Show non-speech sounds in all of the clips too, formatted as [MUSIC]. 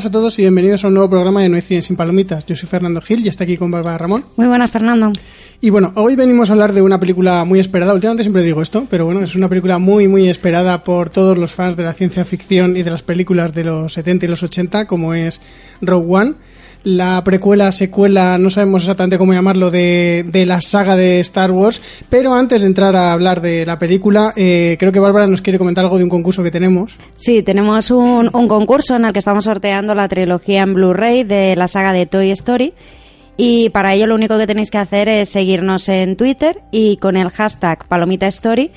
buenas a todos y bienvenidos a un nuevo programa de No hay cine sin palomitas. Yo soy Fernando Gil y está aquí con Bárbara Ramón. Muy buenas, Fernando. Y bueno, hoy venimos a hablar de una película muy esperada. Últimamente siempre digo esto, pero bueno, es una película muy, muy esperada por todos los fans de la ciencia ficción y de las películas de los 70 y los 80, como es Rogue One la precuela, secuela, no sabemos exactamente cómo llamarlo, de, de, la saga de Star Wars. Pero antes de entrar a hablar de la película, eh, creo que Bárbara nos quiere comentar algo de un concurso que tenemos. Sí, tenemos un, un concurso en el que estamos sorteando la trilogía en Blu-ray de la saga de Toy Story. Y para ello lo único que tenéis que hacer es seguirnos en Twitter y con el hashtag Palomita Story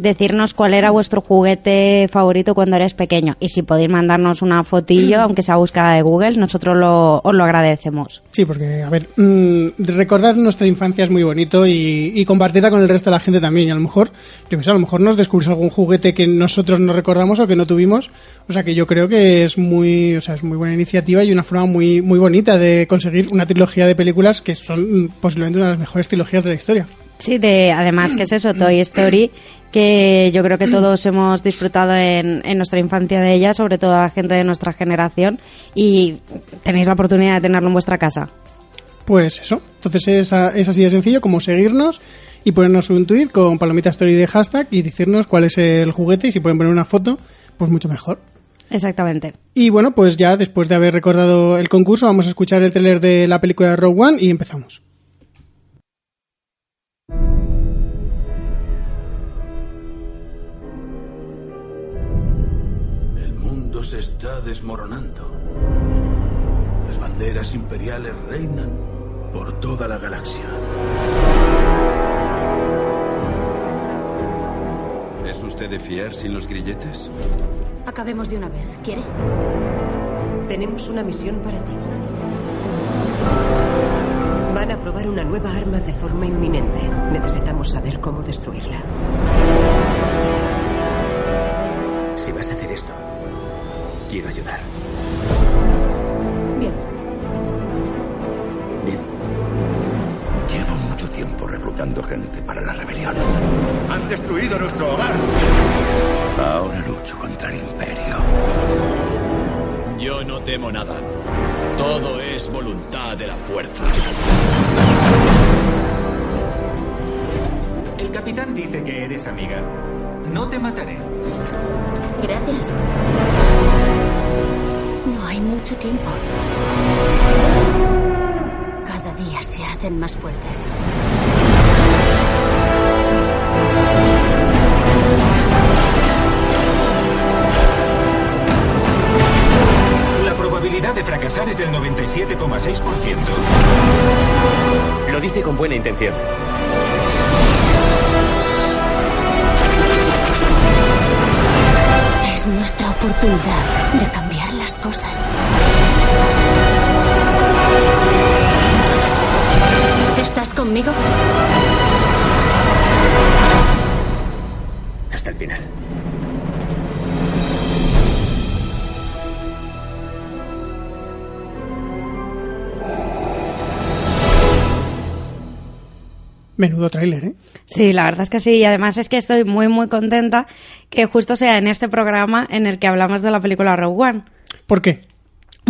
decirnos cuál era vuestro juguete favorito cuando eres pequeño. Y si podéis mandarnos una fotillo, [CLEARS THROAT] aunque sea buscada de Google, nosotros lo, os lo agradecemos. Sí, porque, a ver, mmm, recordar nuestra infancia es muy bonito y, y, compartirla con el resto de la gente también. Y a lo mejor, yo que sé, a lo mejor nos descubrís algún juguete que nosotros no recordamos o que no tuvimos. O sea que yo creo que es muy, o sea, es muy buena iniciativa y una forma muy, muy bonita de conseguir una trilogía de películas que son posiblemente una de las mejores trilogías de la historia. Sí, de, además que es eso, Toy Story, que yo creo que todos hemos disfrutado en, en, nuestra infancia de ella, sobre todo la gente de nuestra generación, y tenéis la oportunidad de tenerlo en vuestra casa. Pues eso, entonces es, es así de sencillo como seguirnos y ponernos un tweet con palomita story de hashtag y decirnos cuál es el juguete y si pueden poner una foto, pues mucho mejor. Exactamente. Y bueno, pues ya después de haber recordado el concurso, vamos a escuchar el trailer de la película Rogue One y empezamos. Se está desmoronando. Las banderas imperiales reinan por toda la galaxia. ¿Es usted de fiar sin los grilletes? Acabemos de una vez. ¿Quiere? Tenemos una misión para ti. Van a probar una nueva arma de forma inminente. Necesitamos saber cómo destruirla. Si vas a hacer esto, Quiero ayudar. Bien. Bien. Llevo mucho tiempo reclutando gente para la rebelión. Han destruido nuestro hogar. Ahora lucho contra el imperio. Yo no temo nada. Todo es voluntad de la fuerza. El capitán dice que eres amiga. No te mataré. Gracias. No hay mucho tiempo. Cada día se hacen más fuertes. Probabilidad de fracasar es del 97,6%. Lo dice con buena intención. Es nuestra oportunidad de cambiar las cosas. ¿Estás conmigo? Menudo tráiler, ¿eh? Sí, la verdad es que sí. Y además es que estoy muy, muy contenta que justo sea en este programa en el que hablamos de la película Rogue One. ¿Por qué?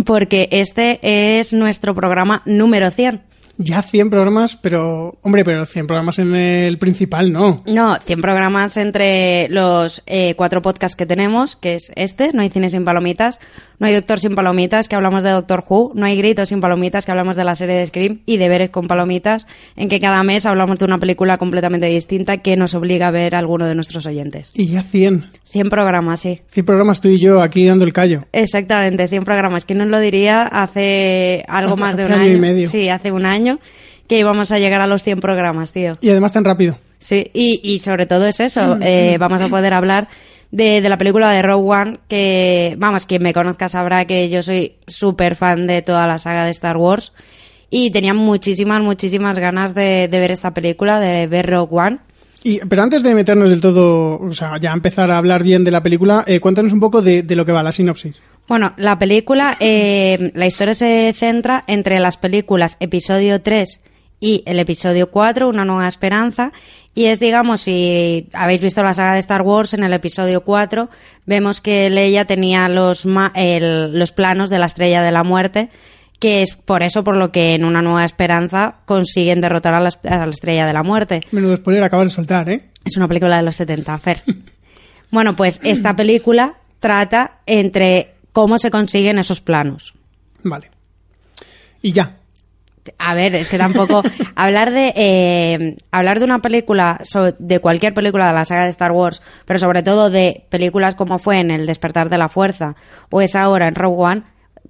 Porque este es nuestro programa número 100. Ya 100 programas, pero... Hombre, pero 100 programas en el principal, ¿no? No, 100 programas entre los eh, cuatro podcasts que tenemos, que es este, No hay cine sin palomitas, No hay Doctor sin palomitas, que hablamos de Doctor Who. No hay Gritos sin palomitas, que hablamos de la serie de Scream. Y Deberes con palomitas, en que cada mes hablamos de una película completamente distinta que nos obliga a ver a alguno de nuestros oyentes. Y ya 100. 100 programas, sí. 100 programas tú y yo aquí dando el callo. Exactamente, 100 programas. ¿Quién nos lo diría hace algo Hace- más de hace un año año? y medio. Sí, hace un año que íbamos a llegar a los 100 programas, tío. Y además tan rápido. Sí, y, y sobre todo es eso. eh, vamos a poder hablar de, de la película de Rogue One, que, vamos, quien me conozca sabrá que yo soy súper fan de toda la saga de Star Wars. Y tenía muchísimas, muchísimas ganas de, de ver esta película, de ver Rogue One. Y, pero antes de meternos del todo, o sea, ya empezar a hablar bien de la película, eh, cuéntanos un poco de, de lo que va la sinopsis. Bueno, la película, eh, la historia se centra entre las películas episodio 3 y el episodio 4, Una nueva esperanza, y es, digamos, si habéis visto la saga de Star Wars, en el episodio 4 vemos que Leia tenía los, ma- el- los planos de la estrella de la muerte, que es por eso por lo que en Una nueva esperanza consiguen derrotar a la, a la estrella de la muerte. Menudo spoiler acabas de soltar, ¿eh? Es una película de los 70, Fer. [LAUGHS] Bueno, pues esta [CLEARS THROAT] película trata entre cómo se consiguen esos planos. Vale. Y ya. A ver, es que tampoco hablar de eh, hablar de una película de cualquier película de la saga de Star Wars, pero sobre todo de películas como fue en El despertar de la fuerza o es ahora en Rogue One,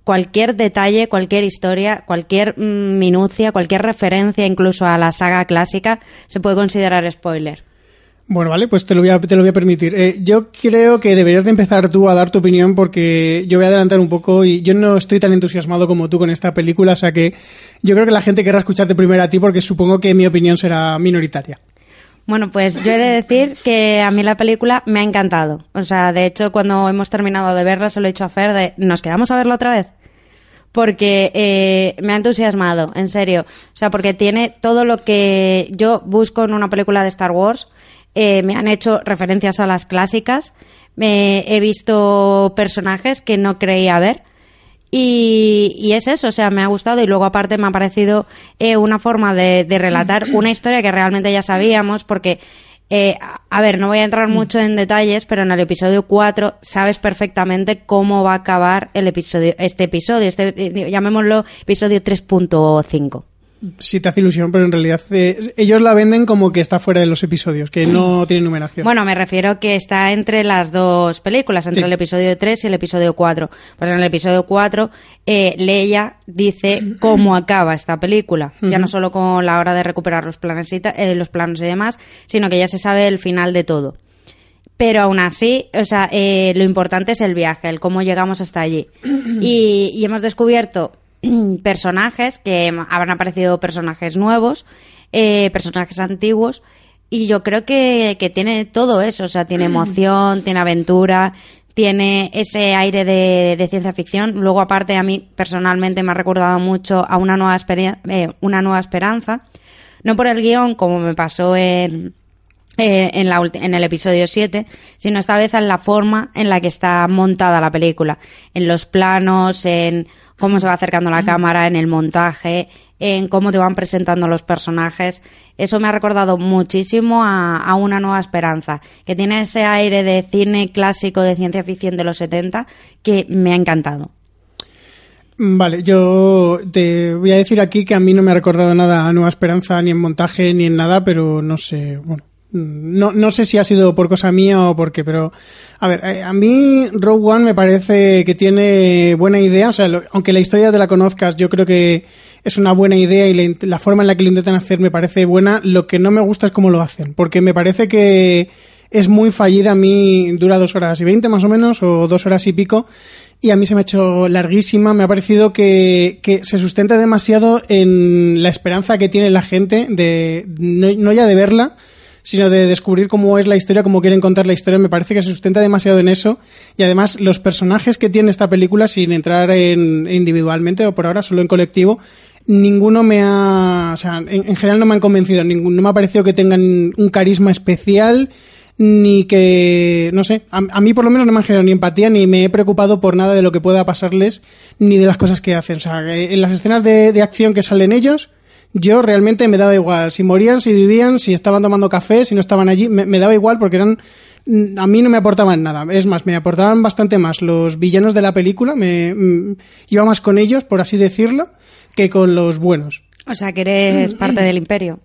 cualquier detalle, cualquier historia, cualquier mm, minucia, cualquier referencia incluso a la saga clásica se puede considerar spoiler. Bueno, vale, pues te lo voy a, te lo voy a permitir. Eh, yo creo que deberías de empezar tú a dar tu opinión porque yo voy a adelantar un poco y yo no estoy tan entusiasmado como tú con esta película, o sea que yo creo que la gente querrá escucharte primero a ti porque supongo que mi opinión será minoritaria. Bueno, pues yo he de decir que a mí la película me ha encantado. O sea, de hecho, cuando hemos terminado de verla, se lo he dicho a Fer de, ¿nos quedamos a verla otra vez? Porque eh, me ha entusiasmado, en serio. O sea, porque tiene todo lo que yo busco en una película de Star Wars. Eh, me han hecho referencias a las clásicas. Me he visto personajes que no creía ver. Y, es eso, o sea, me ha gustado y luego aparte me ha parecido eh, una forma de, relatar una historia que realmente ya sabíamos porque, eh, a- a ver, no voy a entrar mucho en detalles, pero en el episodio 4 sabes perfectamente cómo va a acabar el episodio, este episodio, este, eh, llamémoslo episodio 3.5. Si te hace ilusión, pero en realidad eh, ellos la venden como que está fuera de los episodios, que no [CLEARS THROAT] tiene numeración. Bueno, me refiero que está entre las dos películas, entre Sí. el episodio 3 y el episodio 4. Pues en el episodio 4, eh, Leia dice [CLEARS THROAT] cómo acaba esta película. Ya no solo con la hora de recuperar los planes y, ta- eh, los planos y demás, sino que ya se sabe el final de todo. Pero aún así, o sea, eh, lo importante es el viaje, el cómo llegamos hasta allí. [CLEARS THROAT] Y, y hemos descubierto [CLEARS THROAT] personajes que habrán aparecido personajes nuevos, eh, personajes antiguos, y yo creo que, que tiene todo eso, o sea, tiene [CLEARS THROAT] emoción, tiene aventura, tiene ese aire de, de ciencia ficción. Luego, aparte, a mí personalmente me ha recordado mucho a una nueva, eh, una nueva esperanza. No por el guion, como me pasó en, eh, en, la en el episodio 7, sino esta vez en la forma en la que está montada la película, en los planos, en cómo se va acercando la cámara, en el montaje, en cómo te van presentando los personajes. Eso me ha recordado muchísimo a, a Una Nueva Esperanza, que tiene ese aire de cine clásico de ciencia ficción de los 70 que me ha encantado. Vale, yo te voy a decir aquí que a mí no me ha recordado nada a Nueva Esperanza, ni en montaje, ni en nada, pero no sé, bueno, no, no sé si ha sido por cosa mía o por qué, pero a ver, eh, a mí Rogue One me parece que tiene buena idea, o sea, lo- aunque la historia te la conozcas, yo creo que es una buena idea y la, forma en la que lo intentan hacer me parece buena, lo que no me gusta es cómo lo hacen, porque me parece que es muy fallida, a mí dura dos horas y veinte más o menos, o dos horas y pico, y a mí se me ha hecho larguísima. Me ha parecido que, que se sustenta demasiado en la esperanza que tiene la gente de no ya de verla, sino de descubrir cómo es la historia, cómo quieren contar la historia. Me parece que se sustenta demasiado en eso. Y además, los personajes que tiene esta película, sin entrar en individualmente o por ahora solo en colectivo, ninguno me ha. O sea, en, en general no me han convencido. Ningún, no me ha parecido que tengan un carisma especial ni que, no sé, a, a mí por lo menos no me han generado ni empatía, ni me he preocupado por nada de lo que pueda pasarles, ni de las cosas que hacen. O sea, en las escenas de, de acción que salen ellos, yo realmente me daba igual. Si morían, si vivían, si estaban tomando café, si no estaban allí, me, me daba igual porque eran a mí no me aportaban nada. Es más, me aportaban bastante más los villanos de la película, me mm, iba más con ellos, por así decirlo, que con los buenos. O sea, que eres parte del imperio.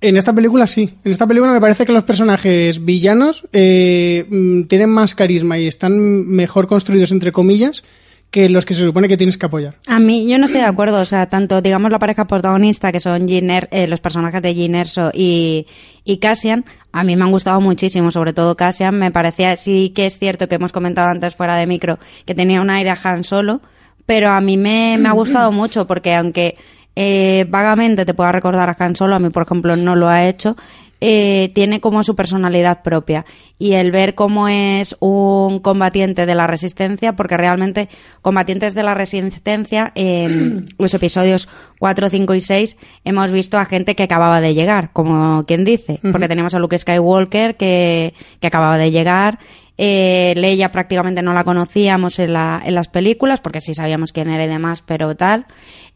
En esta película sí. En esta película me parece que los personajes villanos eh, mm, tienen más carisma y están mejor construidos, entre comillas, que los que se supone que tienes que apoyar. A mí, yo no estoy de acuerdo. O sea, tanto, digamos, la pareja protagonista, que son Jean Er- eh, los personajes de Jean Erso y, y Cassian, a mí me han gustado muchísimo, sobre todo Cassian. Me parecía, sí que es cierto que hemos comentado antes fuera de micro, que tenía un aire a Han Solo, pero a mí me, me ha gustado [CLEARS THROAT] mucho, porque aunque eh, vagamente te pueda recordar a Han Solo, a mí, por ejemplo, no lo ha hecho, eh, tiene como su personalidad propia. Y el ver cómo es un combatiente de la resistencia, porque realmente combatientes de la resistencia, en [CLEARS THROAT] los episodios 4, 5 y 6, hemos visto a gente que acababa de llegar, como quien dice. Porque tenemos a Luke Skywalker que, que acababa de llegar. Eh, Leia prácticamente no la conocíamos en, la, en las películas, porque sí sabíamos quién era y demás, pero tal.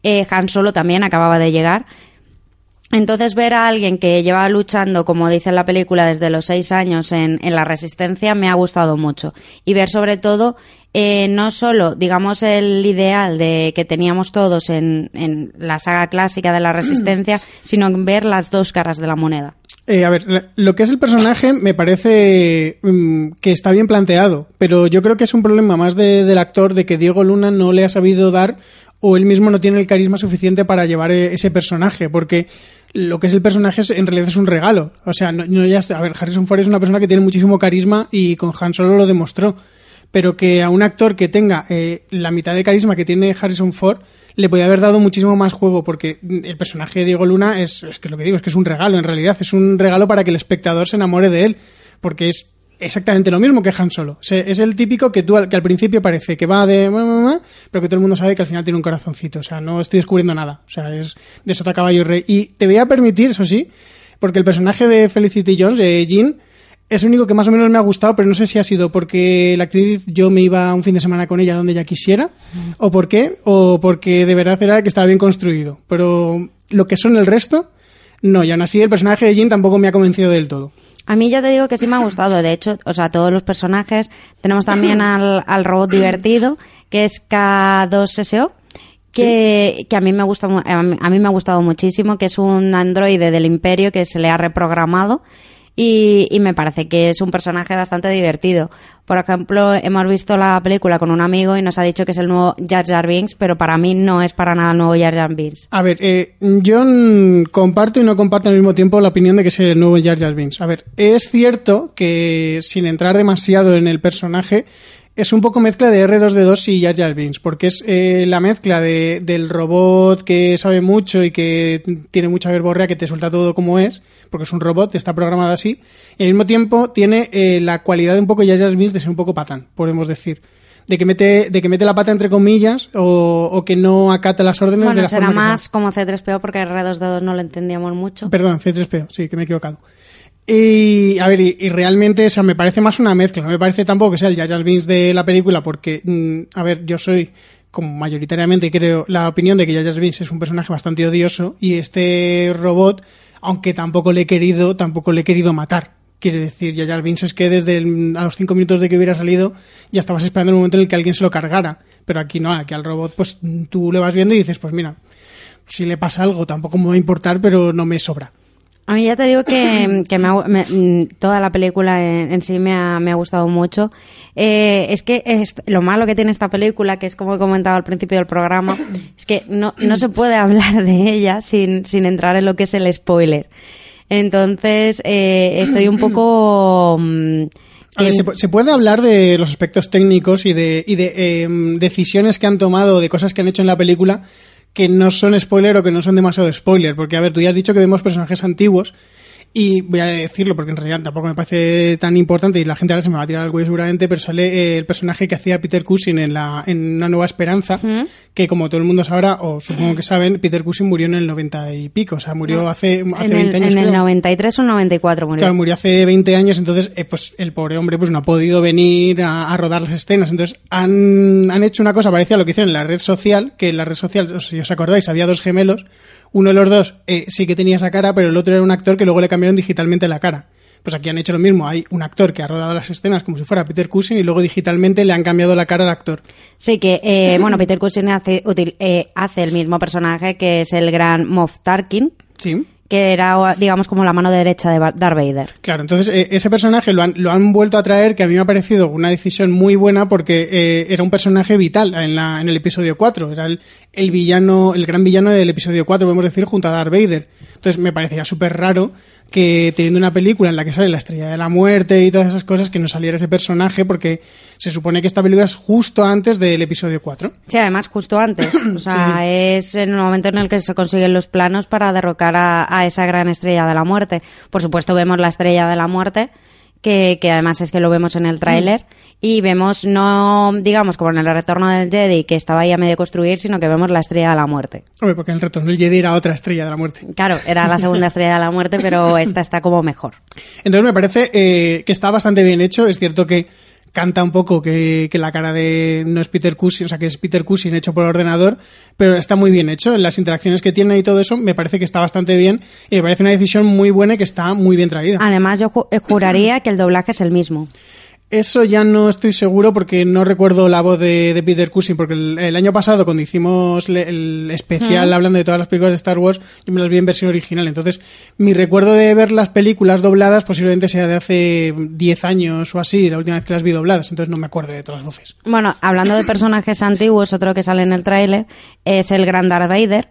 Eh, Han Solo también acababa de llegar. Entonces ver a alguien que lleva luchando, como dice en la película, desde los seis años en, en la resistencia me ha gustado mucho. Y ver sobre todo eh, no solo, digamos, el ideal de que teníamos todos en, en la saga clásica de la resistencia, [CLEARS THROAT] sino ver las dos caras de la moneda. Eh, a ver, lo que es el personaje me parece mm, que está bien planteado, pero yo creo que es un problema más de- del actor de que Diego Luna no le ha sabido dar o él mismo no tiene el carisma suficiente para llevar eh, ese personaje, porque lo que es el personaje es- en realidad es un regalo. O sea, no, ya a ver, Harrison Ford es una persona que tiene muchísimo carisma y con Han Solo lo demostró, pero que a un actor que tenga eh, la mitad de carisma que tiene Harrison Ford le podía haber dado muchísimo más juego porque el personaje de Diego Luna es, es que lo que digo es que es un regalo en realidad, es un regalo para que el espectador se enamore de él, porque es exactamente lo mismo que Han Solo. O sea, es el típico que tú al, que al principio parece que va de pero que todo el mundo sabe que al final tiene un corazoncito, o sea, no estoy descubriendo nada, o sea, es de sota caballo y rey y te voy a permitir, eso sí, porque el personaje de Felicity Jones, de Jean, es el único que más o menos me ha gustado, pero no sé si ha sido porque la actriz yo me iba un fin de semana con ella donde ella quisiera, o por qué, o porque de verdad era que estaba bien construido. Pero lo que son el resto, no, y aún así el personaje de Jean tampoco me ha convencido del todo. A mí ya te digo que sí me ha gustado. De hecho, o sea, todos los personajes. Tenemos también al, al robot divertido, que es K2SO. Que, que a mí me gusta a mí, a mí me ha gustado muchísimo que es un androide del imperio que se le ha reprogramado y, y me parece que es un personaje bastante divertido. Por ejemplo, hemos visto la película con un amigo y nos ha dicho que es el nuevo Jar Jar Binks, pero para mí no es para nada el nuevo Jar Jar Binks. A ver, eh, yo comparto y no comparto al mismo tiempo la opinión de que es el nuevo Jar Jar Binks. A ver, es cierto que sin entrar demasiado en el personaje, es un poco mezcla de R2D2 y Jar Jar Binks, porque es eh, la mezcla de, del robot que sabe mucho y que tiene mucha verborrea, que te suelta todo como es, porque es un robot, está programado así, y al mismo tiempo tiene eh, la cualidad de un poco Jar Jar Binks de ser un poco patán, podemos decir. De que mete, de que mete la pata entre comillas o, o que no acata las órdenes de Bueno, la será forma que sea. más como C3PO porque R2D2 no lo entendíamos mucho. Perdón, C3PO, sí, que me he equivocado. Y, a ver, y, realmente, o sea, me parece más una mezcla. No me parece tampoco que sea el Jar Binks de la película, porque, mm, a ver, yo soy, como mayoritariamente creo, la opinión de que Jar Binks es un personaje bastante odioso y este robot, aunque tampoco le he querido, tampoco le he querido matar. Quiere decir, Jar Binks es que desde a los cinco minutos de que hubiera salido ya estabas esperando el momento en el que alguien se lo cargara. Pero aquí no, aquí al robot, pues tú le vas viendo y dices, pues mira, si le pasa algo tampoco me va a importar, pero no me sobra. A mí ya te digo que, que me ha- me- mm, toda la película en, en sí me ha, me ha gustado mucho. Eh, es que es, lo malo que tiene esta película, que es como he comentado al principio del programa, es que no, no se puede hablar de ella sin, sin entrar en lo que es el spoiler. Entonces, eh, estoy un poco... mm, A ver, se puede hablar de los aspectos técnicos y de, y de em, decisiones que han tomado, de cosas que han hecho en la película que no son spoiler o que no son demasiado spoiler. Porque, a ver, tú ya has dicho que vemos personajes antiguos y voy a decirlo porque en realidad tampoco me parece tan importante y la gente ahora se me va a tirar al cuello seguramente, pero sale eh, el personaje que hacía Peter Cushing en, la, en Una Nueva Esperanza, que como todo el mundo sabrá, o supongo que saben, Peter Cushing murió en el 90 y pico, o sea, murió hace, hace en 20 el, años. en el creo. 93 o 94 murió. Claro, murió hace 20 años, entonces eh, pues el pobre hombre pues no ha podido venir a, a rodar las escenas. Entonces han, han hecho una cosa parecida a lo que hicieron en la red social, que en la red social, si os acordáis, había dos gemelos. Uno de los dos eh, sí que tenía esa cara, pero el otro era un actor que luego le cambiaron digitalmente la cara. Pues aquí han hecho lo mismo. Hay un actor que ha rodado las escenas como si fuera Peter Cushing y luego digitalmente le han cambiado la cara al actor. Sí, que, eh, [LAUGHS] bueno, Peter Cushing hace, util- eh, hace el mismo personaje que es el gran Moff Tarkin. Sí. Que era, digamos, como la mano derecha de Darth Vader. Claro, entonces eh, ese personaje lo han, lo han vuelto a traer, que a mí me ha parecido una decisión muy buena porque eh, era un personaje vital en, la, en el episodio 4. Era el, el villano, el gran villano del episodio 4, podemos decir, junto a Darth Vader. Entonces me parecería súper raro que teniendo una película en la que sale la estrella de la muerte y todas esas cosas, que no saliera ese personaje porque se supone que esta película es justo antes del episodio 4. Sí, además justo antes. [COUGHS] O sea, es en el momento en el que se consiguen los planos para derrocar a, a esa gran estrella de la muerte. Por supuesto, vemos la estrella de la muerte, que, que además es que lo vemos en el tráiler, y vemos no, digamos, como en el retorno del Jedi, que estaba ahí a medio construir, sino que vemos la estrella de la muerte. Hombre, porque en el retorno del Jedi era otra estrella de la muerte. Claro, era la segunda [LAUGHS] estrella de la muerte, pero esta está como mejor. Entonces me parece eh, que está bastante bien hecho. Es cierto que canta un poco que, que la cara de no es Peter Cushing, o sea, que es Peter Cushing hecho por ordenador, pero está muy bien hecho. En las interacciones que tiene y todo eso, me parece que está bastante bien y me parece una decisión muy buena y que está muy bien traída. Además, yo eh, juraría que el doblaje es el mismo. Eso ya no estoy seguro porque no recuerdo la voz de, de Peter Cushing, porque el, el año pasado cuando hicimos le- el especial Mm. hablando de todas las películas de Star Wars, yo me las vi en versión original. Entonces, mi recuerdo de ver las películas dobladas posiblemente sea de hace 10 años o así, la última vez que las vi dobladas, entonces no me acuerdo de todas las voces. Bueno, hablando de personajes antiguos, otro que sale en el tráiler es el gran Darth Vader,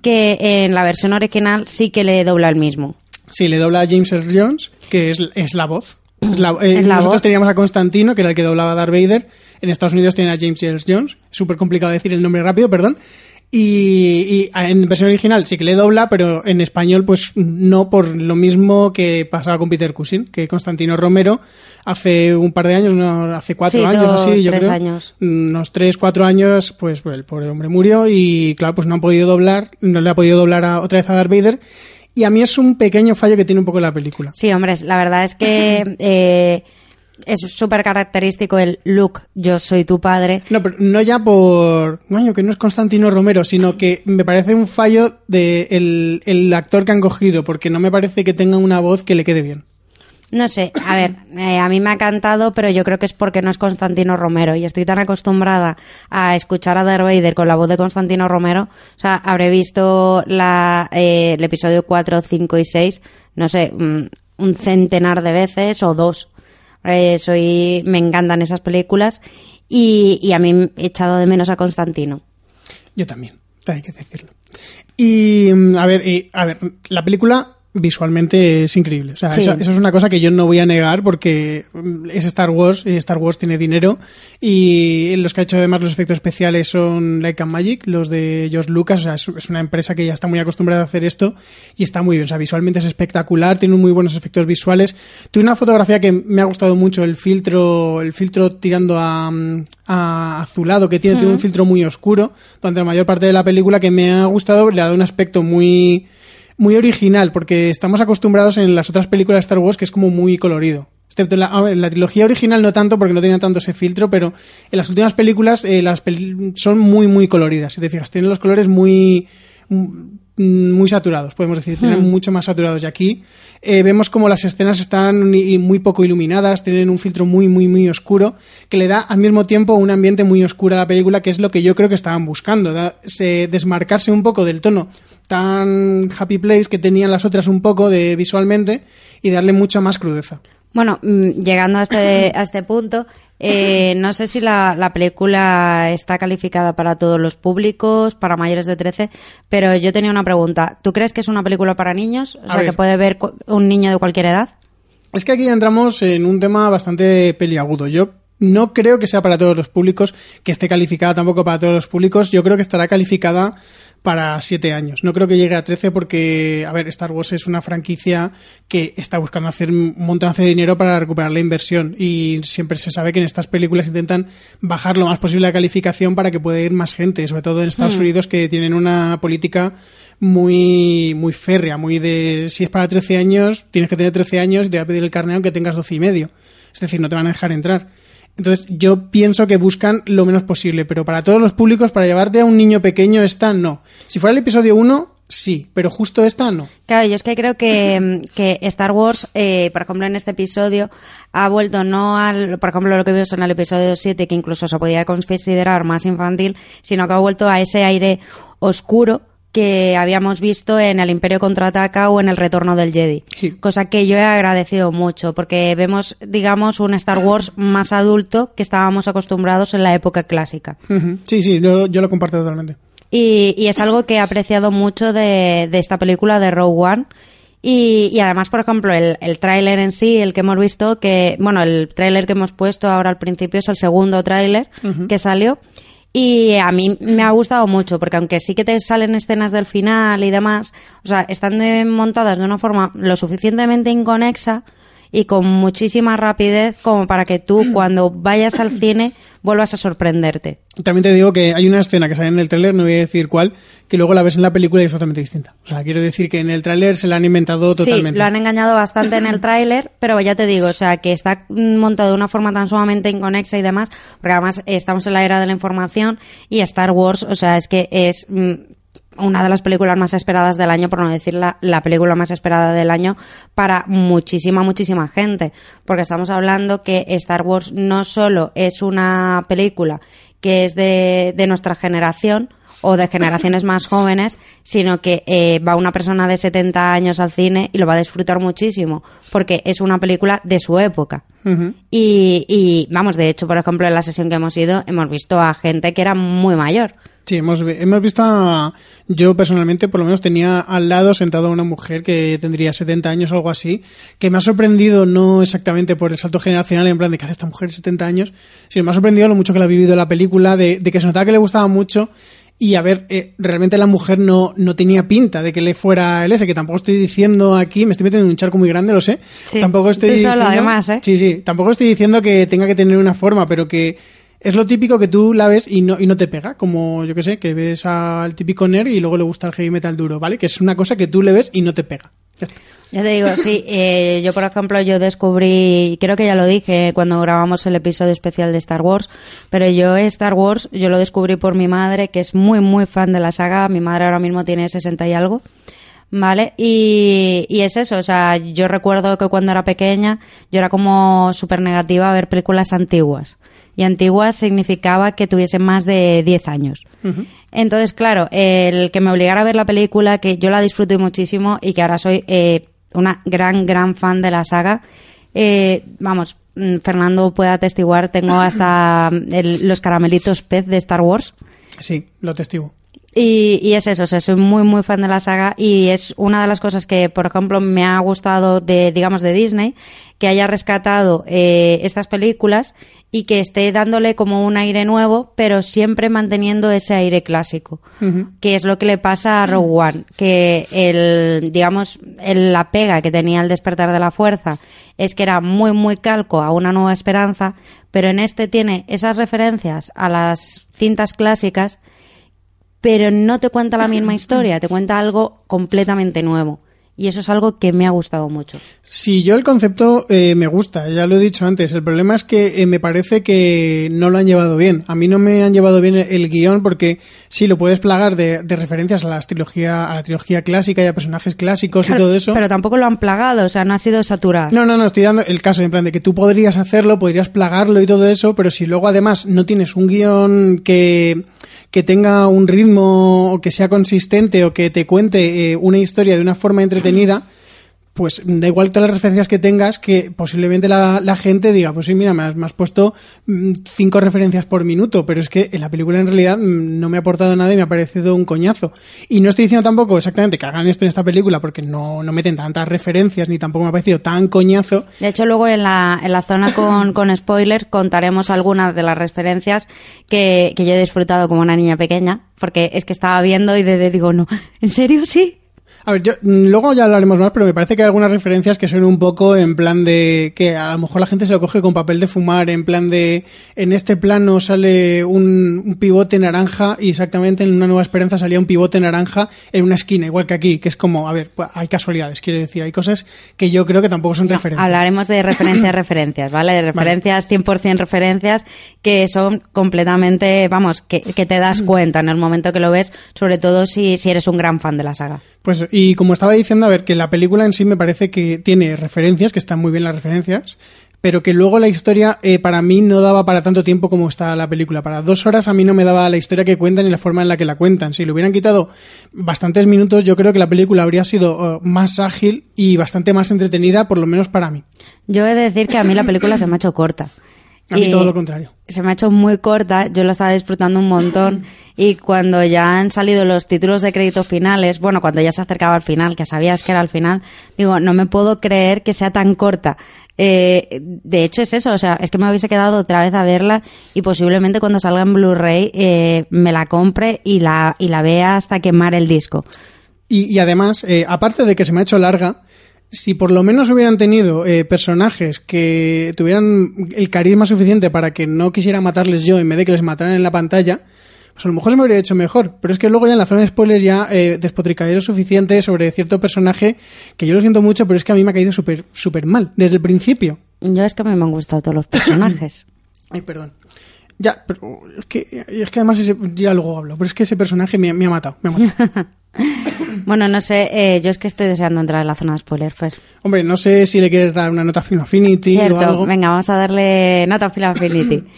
que en la versión original sí que le dobla el mismo. Sí, le dobla a James Earl Jones, que es, es la voz. La- eh, la nosotros voz. teníamos a Constantino, que era el que doblaba a Darth Vader. En Estados Unidos tienen a James Earl Jones. Súper complicado decir el nombre rápido, perdón. Y, y en versión original sí que le dobla, pero en español pues no por lo mismo que pasaba con Peter Cushing, que Constantino Romero hace un par de años, no, hace cuatro Sí, años dos, así, yo tres creo. años. Unos tres, cuatro años, pues el pobre hombre murió y claro, pues no han podido doblar, no le ha podido doblar a, otra vez a Darth Vader. Y a mí es un pequeño fallo que tiene un poco la película. Sí, hombre, la verdad es que [LAUGHS] eh, es súper característico el look, yo soy tu padre. No, pero no ya por. Coño, que no es Constantino Romero, sino que me parece un fallo de el, el actor que han cogido, porque no me parece que tenga una voz que le quede bien. No sé, a ver, eh, a mí me ha cantado, pero yo creo que es porque no es Constantino Romero y estoy tan acostumbrada a escuchar a Darth Vader con la voz de Constantino Romero. O sea, habré visto la, eh, el episodio 4, 5 y 6, no sé, mm, un centenar de veces o dos. Eh, soy, me encantan esas películas y, y a mí he echado de menos a Constantino. Yo también, hay que decirlo. Y mm, a ver, y, a ver, la película visualmente es increíble. O sea, Sí. eso, eso es una cosa que yo no voy a negar porque mm, es Star Wars y Star Wars tiene dinero y los que ha hecho además los efectos especiales son Like and Magic, los de George Lucas. O sea, es, es una empresa que ya está muy acostumbrada a hacer esto y está muy bien. O sea, visualmente es espectacular, tiene muy buenos efectos visuales. Tiene una fotografía que me ha gustado mucho, el filtro, el filtro tirando a, mm, a azulado que tiene, tiene un filtro muy oscuro durante la mayor parte de la película que me ha gustado, le ha dado un aspecto muy muy original, porque estamos acostumbrados en las otras películas de Star Wars que es como muy colorido. Excepto en la, a ver, en la trilogía original no tanto, porque no tenía tanto ese filtro, pero en las últimas películas eh, las son muy, muy coloridas. Si te fijas, tienen los colores muy, mm, muy saturados, podemos decir, tienen Hmm. mucho más saturados. Y aquí eh, vemos como las escenas están muy poco iluminadas, tienen un filtro muy, muy, muy oscuro, que le da al mismo tiempo un ambiente muy oscuro a la película, que es lo que yo creo que estaban buscando, da- se- desmarcarse un poco del tono tan happy place que tenían las otras un poco de visualmente y darle mucha más crudeza. Bueno, mm, llegando a este, [COUGHS] a este punto, eh, no sé si la, la película está calificada para todos los públicos, para mayores de 13, pero yo tenía una pregunta. ¿Tú crees que es una película para niños? O A sea, ver. que puede ver un niño de cualquier edad. Es que aquí ya entramos en un tema bastante peliagudo. Yo no creo que sea para todos los públicos, que esté calificada tampoco para todos los públicos. Yo creo que estará calificada para siete años. No creo que llegue a 13 porque, a ver, Star Wars es una franquicia que está buscando hacer un montonazo de dinero para recuperar la inversión y siempre se sabe que en estas películas intentan bajar lo más posible la calificación para que pueda ir más gente, sobre todo en Estados Hmm. Unidos que tienen una política muy, muy férrea, muy de si es para 13 años, tienes que tener 13 años y te va a pedir el carnet aunque tengas 12 y medio. Es decir, no te van a dejar entrar. Entonces, yo pienso que buscan lo menos posible, pero para todos los públicos, para llevarte a un niño pequeño, esta no. Si fuera el episodio 1, sí, pero justo esta no. Claro, yo es que creo que, que Star Wars, eh, por ejemplo, en este episodio, ha vuelto no al, por ejemplo, lo que vimos en el episodio 7, que incluso se podía considerar más infantil, sino que ha vuelto a ese aire oscuro que habíamos visto en el Imperio Contraataca o en el Retorno del Jedi. Cosa que yo he agradecido mucho, porque vemos, digamos, un Star Wars más adulto que estábamos acostumbrados en la época clásica. Sí, sí, yo, yo, lo comparto totalmente. Y, y, es algo que he apreciado mucho de, de esta película de Rogue One. Y, y, además, por ejemplo, el, el tráiler en sí, el que hemos visto, que, bueno, el tráiler que hemos puesto ahora al principio es el segundo tráiler que salió. Y a mí me ha gustado mucho, porque aunque sí que te salen escenas del final y demás, o sea, están montadas de una forma lo suficientemente inconexa y con muchísima rapidez como para que tú [CLEARS THROAT] cuando vayas al cine vuelvas a sorprenderte. También te digo que hay una escena que sale en el tráiler, no voy a decir cuál, que luego la ves en la película y es totalmente distinta. O sea, quiero decir que en el tráiler se la han inventado totalmente. Sí, lo han engañado bastante en el [LAUGHS] tráiler, pero ya te digo, o sea, que está montado de una forma tan sumamente inconexa y demás, porque además estamos en la era de la información y Star Wars, o sea, es que es una de las películas más esperadas del año, por no decir la, la, película más esperada del año para muchísima, muchísima gente. Porque estamos hablando que Star Wars no solo es una película que es de, de nuestra generación o de generaciones más jóvenes, sino que eh, va una persona de 70 años al cine y lo va a disfrutar muchísimo, porque es una película de su época. Uh -huh. y, y, vamos, de hecho, por ejemplo, en la sesión que hemos ido, hemos visto a gente que era muy mayor. Sí, hemos, hemos visto a, Yo personalmente, por lo menos, tenía al lado sentado a una mujer que tendría 70 años o algo así, que me ha sorprendido no exactamente por el salto generacional, en plan de que hace esta mujer de 70 años, sino me ha sorprendido lo mucho que la ha vivido la película, de, de que se notaba que le gustaba mucho y a ver, eh, realmente la mujer no, no tenía pinta de que le fuera el ese, que tampoco estoy diciendo aquí, me estoy metiendo en un charco muy grande, lo sé. Sí, tampoco estoy tú solo, diciendo, además, ¿eh? Sí, sí, tampoco estoy diciendo que tenga que tener una forma, pero que es lo típico que tú la ves y no, y no te pega, como yo que sé, que ves al típico nerd y luego le gusta el heavy metal duro, ¿vale? Que es una cosa que tú le ves y no te pega. Ya te digo, sí, eh, yo por ejemplo yo descubrí, creo que ya lo dije cuando grabamos el episodio especial de Star Wars, pero yo Star Wars, yo lo descubrí por mi madre, que es muy, muy fan de la saga, mi madre ahora mismo tiene 60 y algo, ¿vale? Y, y es eso, o sea, yo recuerdo que cuando era pequeña yo era como súper negativa a ver películas antiguas. Y antiguas significaba que tuviesen más de 10 años. Uh -huh. Entonces, claro, el que me obligara a ver la película, que yo la disfruté muchísimo y que ahora soy eh, una gran, gran fan de la saga. Eh, vamos, Fernando puede atestiguar, tengo hasta [LAUGHS] el, los caramelitos pez de Star Wars. Sí, lo testigo. Y, y, es eso, o sea, soy muy, muy fan de la saga y es una de las cosas que, por ejemplo, me ha gustado de, digamos, de Disney, que haya rescatado eh, estas películas y que esté dándole como un aire nuevo, pero siempre manteniendo ese aire clásico, uh -huh. que es lo que le pasa a Rogue One, que el, digamos, el, la pega que tenía el despertar de la fuerza es que era muy, muy calco a una nueva esperanza, pero en este tiene esas referencias a las cintas clásicas pero no te cuenta la misma historia, te cuenta algo completamente nuevo. Y eso es algo que me ha gustado mucho. Sí, yo el concepto eh, me gusta, ya lo he dicho antes. El problema es que eh, me parece que no lo han llevado bien. A mí no me han llevado bien el, el guion porque sí, lo puedes plagar de, de, referencias a, las trilogía, a la trilogía clásica y a personajes clásicos claro, y todo eso. Pero tampoco lo han plagado, o sea, no ha sido saturado. No, no, no, estoy dando el caso en plan de que tú podrías hacerlo, podrías plagarlo y todo eso, pero si luego además no tienes un guion que que tenga un ritmo que sea consistente o que te cuente eh, una historia de una forma entretenida, pues da igual todas las referencias que tengas, que posiblemente la, la gente diga, pues sí, mira, me has, me has, puesto mm, cinco referencias por minuto, pero es que en la película en realidad mm, no me ha aportado nada y me ha parecido un coñazo. Y no estoy diciendo tampoco exactamente que hagan esto en esta película, porque no, no meten tantas referencias, ni tampoco me ha parecido tan coñazo. De hecho, luego en la, en la zona con, [COUGHS] con spoiler contaremos algunas de las referencias que, que yo he disfrutado como una niña pequeña, porque es que estaba viendo y de, de digo, no, ¿en serio sí? A ver, yo, mm, luego ya hablaremos más, pero me parece que hay algunas referencias que son un poco en plan de que a lo mejor la gente se lo coge con papel de fumar, en plan de en este plano sale un, un pivote naranja y exactamente en una nueva esperanza salía un pivote naranja en una esquina, igual que aquí, que es como, a ver, pues, hay casualidades, quiero decir, hay cosas que yo creo que tampoco son referencias. Hablaremos de referencias, referencias, ¿vale? De referencias, 100% referencias, que son completamente, vamos, que, que te das cuenta en el momento que lo ves, sobre todo si, si eres un gran fan de la saga. Pues, y como estaba diciendo, a ver, que la película en sí me parece que tiene referencias, que están muy bien las referencias, pero que luego la historia eh, para mí no daba para tanto tiempo como está la película. Para dos horas a mí no me daba la historia que cuentan y la forma en la que la cuentan. Si le hubieran quitado bastantes minutos, yo creo que la película habría sido eh, más ágil y bastante más entretenida, por lo menos para mí. Yo he de decir que a mí la película se me ha hecho corta. A mí Y todo lo contrario. Se me ha hecho muy corta, yo lo estaba disfrutando un montón y cuando ya han salido los títulos de crédito finales, bueno, cuando ya se acercaba al final, que sabías que era el final, digo, no me puedo creer que sea tan corta. Eh, de hecho es eso, o sea, es que me hubiese quedado otra vez a verla y posiblemente cuando salga en Blu-ray eh, me la compre y la, y la vea hasta quemar el disco. Y, y además, eh, aparte de que se me ha hecho larga, si por lo menos hubieran tenido eh, personajes que tuvieran el carisma suficiente para que no quisiera matarles yo en vez de que les mataran en la pantalla, pues a lo mejor se me habría hecho mejor. Pero es que luego ya en la zona de spoilers ya eh, despotricaré lo suficiente sobre cierto personaje que yo lo siento mucho, pero es que a mí me ha caído súper súper mal, desde el principio. Yo es que a mí me han gustado todos los [COUGHS] personajes. Ay, perdón. Ya, pero es que, es que además ese, ya luego hablo, pero es que ese personaje me, me ha matado, me ha matado. [LAUGHS] [LAUGHS] bueno, no sé, eh, yo es que estoy deseando entrar en la zona de spoiler, Fer. Hombre, no sé si le quieres dar una nota a Film Affinity Cierto, o algo. venga, vamos a darle nota a Film Affinity. [LAUGHS]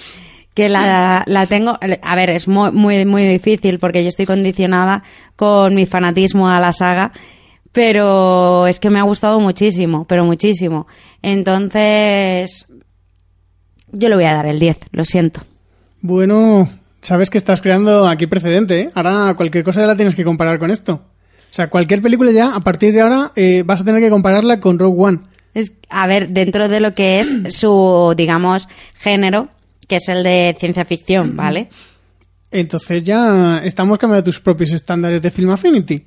que la, la tengo, a ver, es muy, muy, muy difícil porque yo estoy condicionada con mi fanatismo a la saga, pero es que me ha gustado muchísimo, pero muchísimo. Entonces, yo le voy a dar el 10, lo siento. Bueno, sabes que estás creando aquí precedente, ¿eh? Ahora cualquier cosa ya la tienes que comparar con esto. O sea, cualquier película ya, a partir de ahora, eh, vas a tener que compararla con Rogue One. Es, a ver, dentro de lo que es [CLEARS THROAT] su, digamos, género, que es el de ciencia ficción, ¿vale? Entonces ya estamos cambiando tus propios estándares de Film Affinity.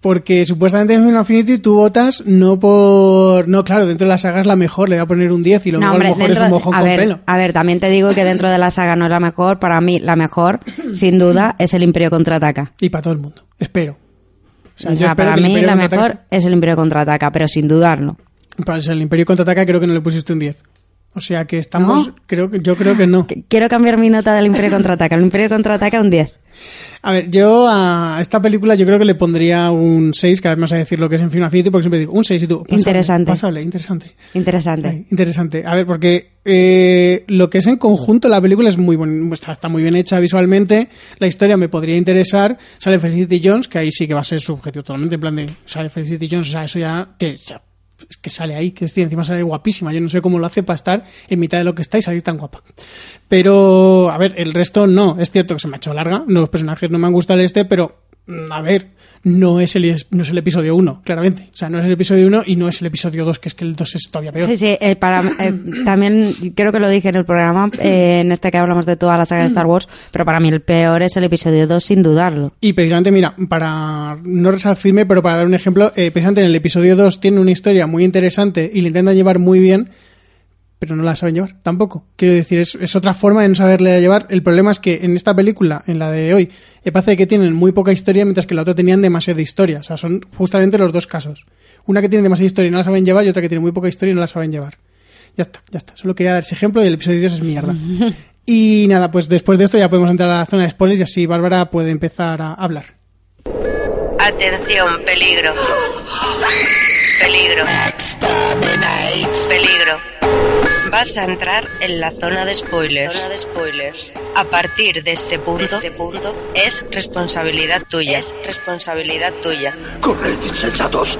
Porque supuestamente en Film Affinity tú votas no por... No, claro, dentro de la saga es la mejor, le voy a poner un 10 y luego No, hombre, a lo mejor es un de- mojón a con ver, pelo. A ver, también te digo que dentro de la saga no es la mejor. Para mí, la mejor, [CLEARS THROAT] sin duda, es el Imperio Contraataca. Y para todo el mundo, espero. O sea, O para mí la mejor es el Imperio Contraataca, pero sin dudarlo. Para el Imperio Contraataca creo que no le pusiste un 10. O sea que estamos... ¿No? Creo que, yo creo que no. [LAUGHS] Quiero cambiar mi nota del Imperio Contraataca. El Imperio Contraataca un 10. A ver, yo a esta película yo creo que le pondría un 6, que vas a decir lo que es en Film Affinity, porque siempre digo un 6 y tú... pasable, Interesante. Pasable, interesante. Interesante. Ay, interesante. A ver, porque eh, lo que es en conjunto la película es muy buen, está, está muy bien hecha visualmente. La historia me podría interesar. Sale Felicity Jones, que ahí sí que va a ser su objetivo totalmente. En plan de sale Felicity Jones, o sea, eso ya, que, ya- que sale ahí, que encima sale guapísima. Yo no sé cómo lo hace para estar en mitad de lo que está y salir tan guapa. Pero, a ver, el resto no. Es cierto que se me ha hecho larga. Los personajes no me han gustado este, pero, a ver, no es el, no es el episodio 1, claramente. O sea, no es el episodio 1 y no es el episodio 2, que es que el 2 es todavía peor. Sí, sí, eh, para, eh, también creo que lo dije en el programa, eh, en este que hablamos de toda la saga de Star Wars, pero para mí el peor es el episodio 2, sin dudarlo. Y precisamente, mira, para no resarcirme, pero para dar un ejemplo, eh, precisamente en el episodio 2 tiene una historia muy interesante y la intentan llevar muy bien, pero no la saben llevar tampoco. Quiero decir, es, es otra forma de no saberle llevar. El problema es que en esta película, en la de hoy, me parece que tienen muy poca historia, mientras que la otra tenían demasiada historia. O sea, son justamente los dos casos. Una que tiene demasiada historia y no la saben llevar, y otra que tiene muy poca historia y no la saben llevar. Ya está, ya está. Solo quería dar ese ejemplo y el episodio 2 es mierda. [LAUGHS] Y nada, pues después de esto ya podemos entrar a la zona de spoilers y así Bárbara puede empezar a hablar. Atención, peligro. Peligro. Peligro. Vas a entrar en la zona de spoilers. Zona de spoilers. A partir de este punto, este punto es responsabilidad tuya. Es responsabilidad tuya. ¡Corred, insensatos!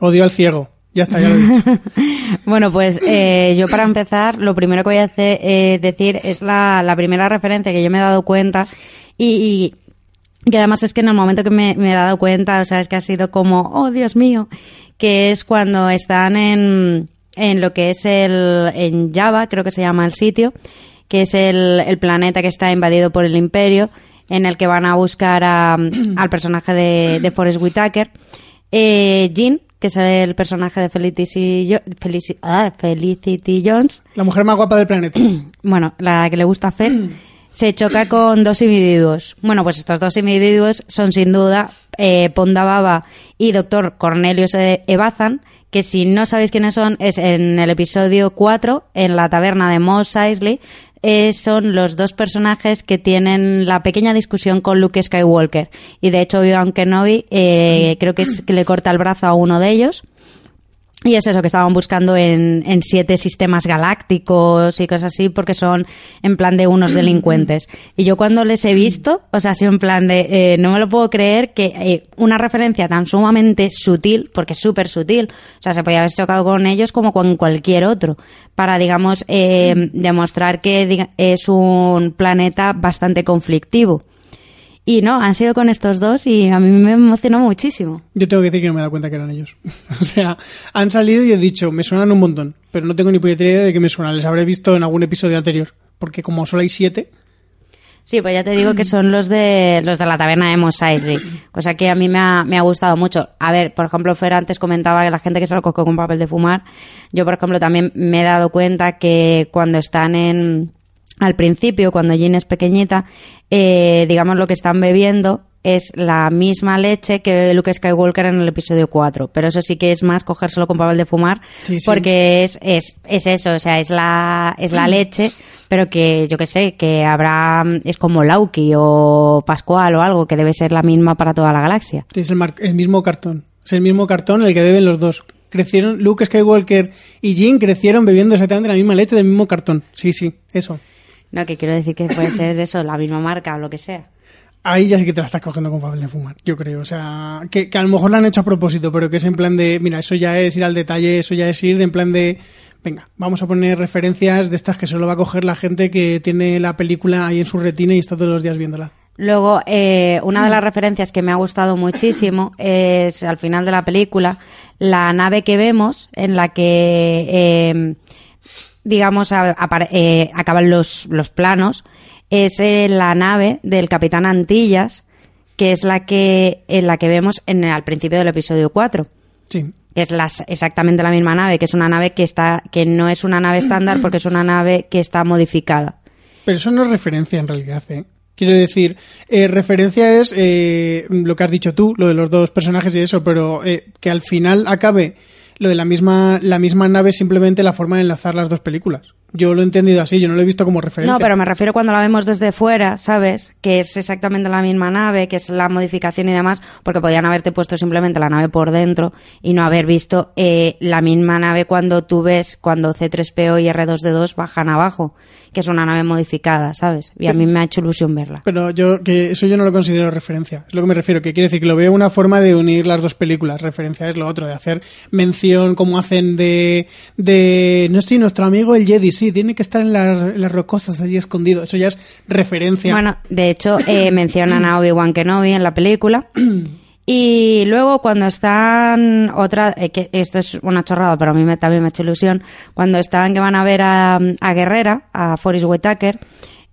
Odio al ciego. Ya está, ya lo he dicho. [LAUGHS] Bueno, pues eh, yo para empezar, lo primero que voy a hacer, eh, decir es la, la primera referencia que yo me he dado cuenta y, y que además es que en el momento que me, me he dado cuenta, o sea, es que ha sido como, oh Dios mío, que es cuando están en, en lo que es el, en Java, creo que se llama el sitio, que es el, el planeta que está invadido por el imperio. en el que van a buscar a- [CLEARS THROAT] al personaje de, de Forrest Whitaker. Eh, Jean, que es el personaje de Felicity, Jo- Felici- ah, Felicity Jones, La mujer más guapa del planeta. [CLEARS THROAT] bueno, la que le gusta Fer, [CLEARS THROAT] se choca con dos individuos. Bueno, pues estos dos individuos son sin duda eh, Ponda Baba y Doctor Cornelius E- Ebazan, que si no sabéis quiénes son, es en el episodio 4, en la taberna de Mos Eisley, eh, son los dos personajes que tienen la pequeña discusión con Luke Skywalker. Y de hecho, Obi-Wan Kenobi eh, creo que, es, que le corta el brazo a uno de ellos. Y es eso que estaban buscando en, en siete sistemas galácticos y cosas así, porque son en plan de unos [CLEARS THROAT] delincuentes. Y yo cuando les he visto, o sea, ha sido en plan de, eh, no me lo puedo creer que eh, una referencia tan sumamente sutil, porque es súper sutil, o sea, se podía haber chocado con ellos como con cualquier otro, para, digamos, eh, demostrar que es un planeta bastante conflictivo. Y no, han sido con estos dos y a mí me emocionó muchísimo. Yo tengo que decir que no me he dado cuenta que eran ellos. [LAUGHS] o sea, han salido y he dicho, me suenan un montón, pero no tengo ni puñetera idea de que me suenan. Les habré visto en algún episodio anterior, porque como solo hay siete, Sí, pues ya te digo que son los de los de la taberna de Mos Eisley, cosa que a mí me ha, me ha gustado mucho. A ver, por ejemplo, Fer antes comentaba que la gente que se lo coge con papel de fumar. Yo, por ejemplo, también me he dado cuenta que cuando están en al principio, cuando Jean es pequeñita, eh, digamos lo que están bebiendo es la misma leche que bebe Luke Skywalker en el episodio 4. Pero eso sí que es más cogérselo con papel de fumar, Sí, sí. porque es, es, es eso, o sea, es la, es la leche, pero que yo que sé, que habrá, es como Lauki o Pascual o algo, que debe ser la misma para toda la galaxia. es el, mar- el mismo cartón. Es el mismo cartón el que beben los dos. Crecieron, Luke Skywalker y Jean crecieron bebiendo exactamente la misma leche del mismo cartón. Sí, sí, eso. No, que quiero decir que puede [COUGHS] ser eso, la misma marca o lo que sea. Ahí ya sí que te la estás cogiendo con papel de fumar, yo creo. O sea, que, que a lo mejor lo han hecho a propósito, pero que es en plan de, mira, eso ya es ir al detalle, eso ya es ir de en plan de, venga, vamos a poner referencias de estas que solo va a coger la gente que tiene la película ahí en su retina y está todos los días viéndola. Luego, eh, una de las referencias que me ha gustado muchísimo es al final de la película la nave que vemos en la que, eh, digamos, a- apare- eh, acaban los, los planos. Es eh, la nave del Capitán Antillas, que es la que, en la que vemos en, al principio del episodio 4 Sí. que es las, exactamente la misma nave, que es una nave que está, que no es una nave estándar porque es una nave que está modificada. Pero eso no es referencia en realidad, ¿eh? Quiero decir, eh, referencia es eh, lo que has dicho tú, lo de los dos personajes y eso, pero eh, que al final acabe lo de la misma, la misma nave simplemente la forma de enlazar las dos películas. Yo lo he entendido así, yo no lo he visto como referencia. No, pero me refiero cuando la vemos desde fuera, ¿sabes? Que es exactamente la misma nave, que es la modificación y demás, porque podían haberte puesto simplemente la nave por dentro y no haber visto eh, la misma nave cuando tú ves cuando C3PO y R2D2 bajan abajo, que es una nave modificada, ¿sabes? Y a mí me ha hecho ilusión verla. Pero yo, que eso yo no lo considero referencia. Es lo que me refiero, que quiere decir que lo veo una forma de unir las dos películas. Referencia es lo otro, de hacer mención como hacen de, de, no sé, nuestro amigo el Jedi, sí, tiene que estar en las, en las rocosas allí escondido. Eso ya es referencia. Bueno, de hecho, eh, mencionan a Obi-Wan Kenobi en la película. [CLEARS THROAT] Y luego cuando están otra, eh, que esto es una chorrada, pero a mí me, también me ha hecho ilusión, cuando están que van a ver a, a Guerrera, a Forrest Whitaker,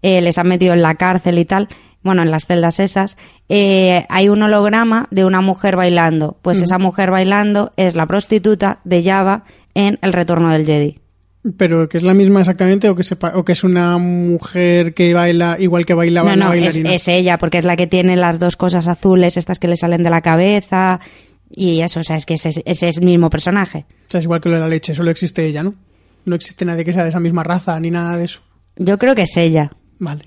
eh, les han metido en la cárcel y tal, bueno, en las celdas esas, eh, hay un holograma de una mujer bailando. Pues Mm. esa mujer bailando es la prostituta de Java en El Retorno del Jedi. Pero que es la misma exactamente o que, sepa, o que es una mujer que baila igual que bailaba No, no, es, bailarina. es ella, porque es la que tiene las dos cosas azules, estas que le salen de la cabeza. Y eso, o sea, es que ese, ese es el mismo personaje. O sea, es igual que lo de la leche, solo existe ella, ¿no? No existe nadie que sea de esa misma raza ni nada de eso. Yo creo que es ella. Vale.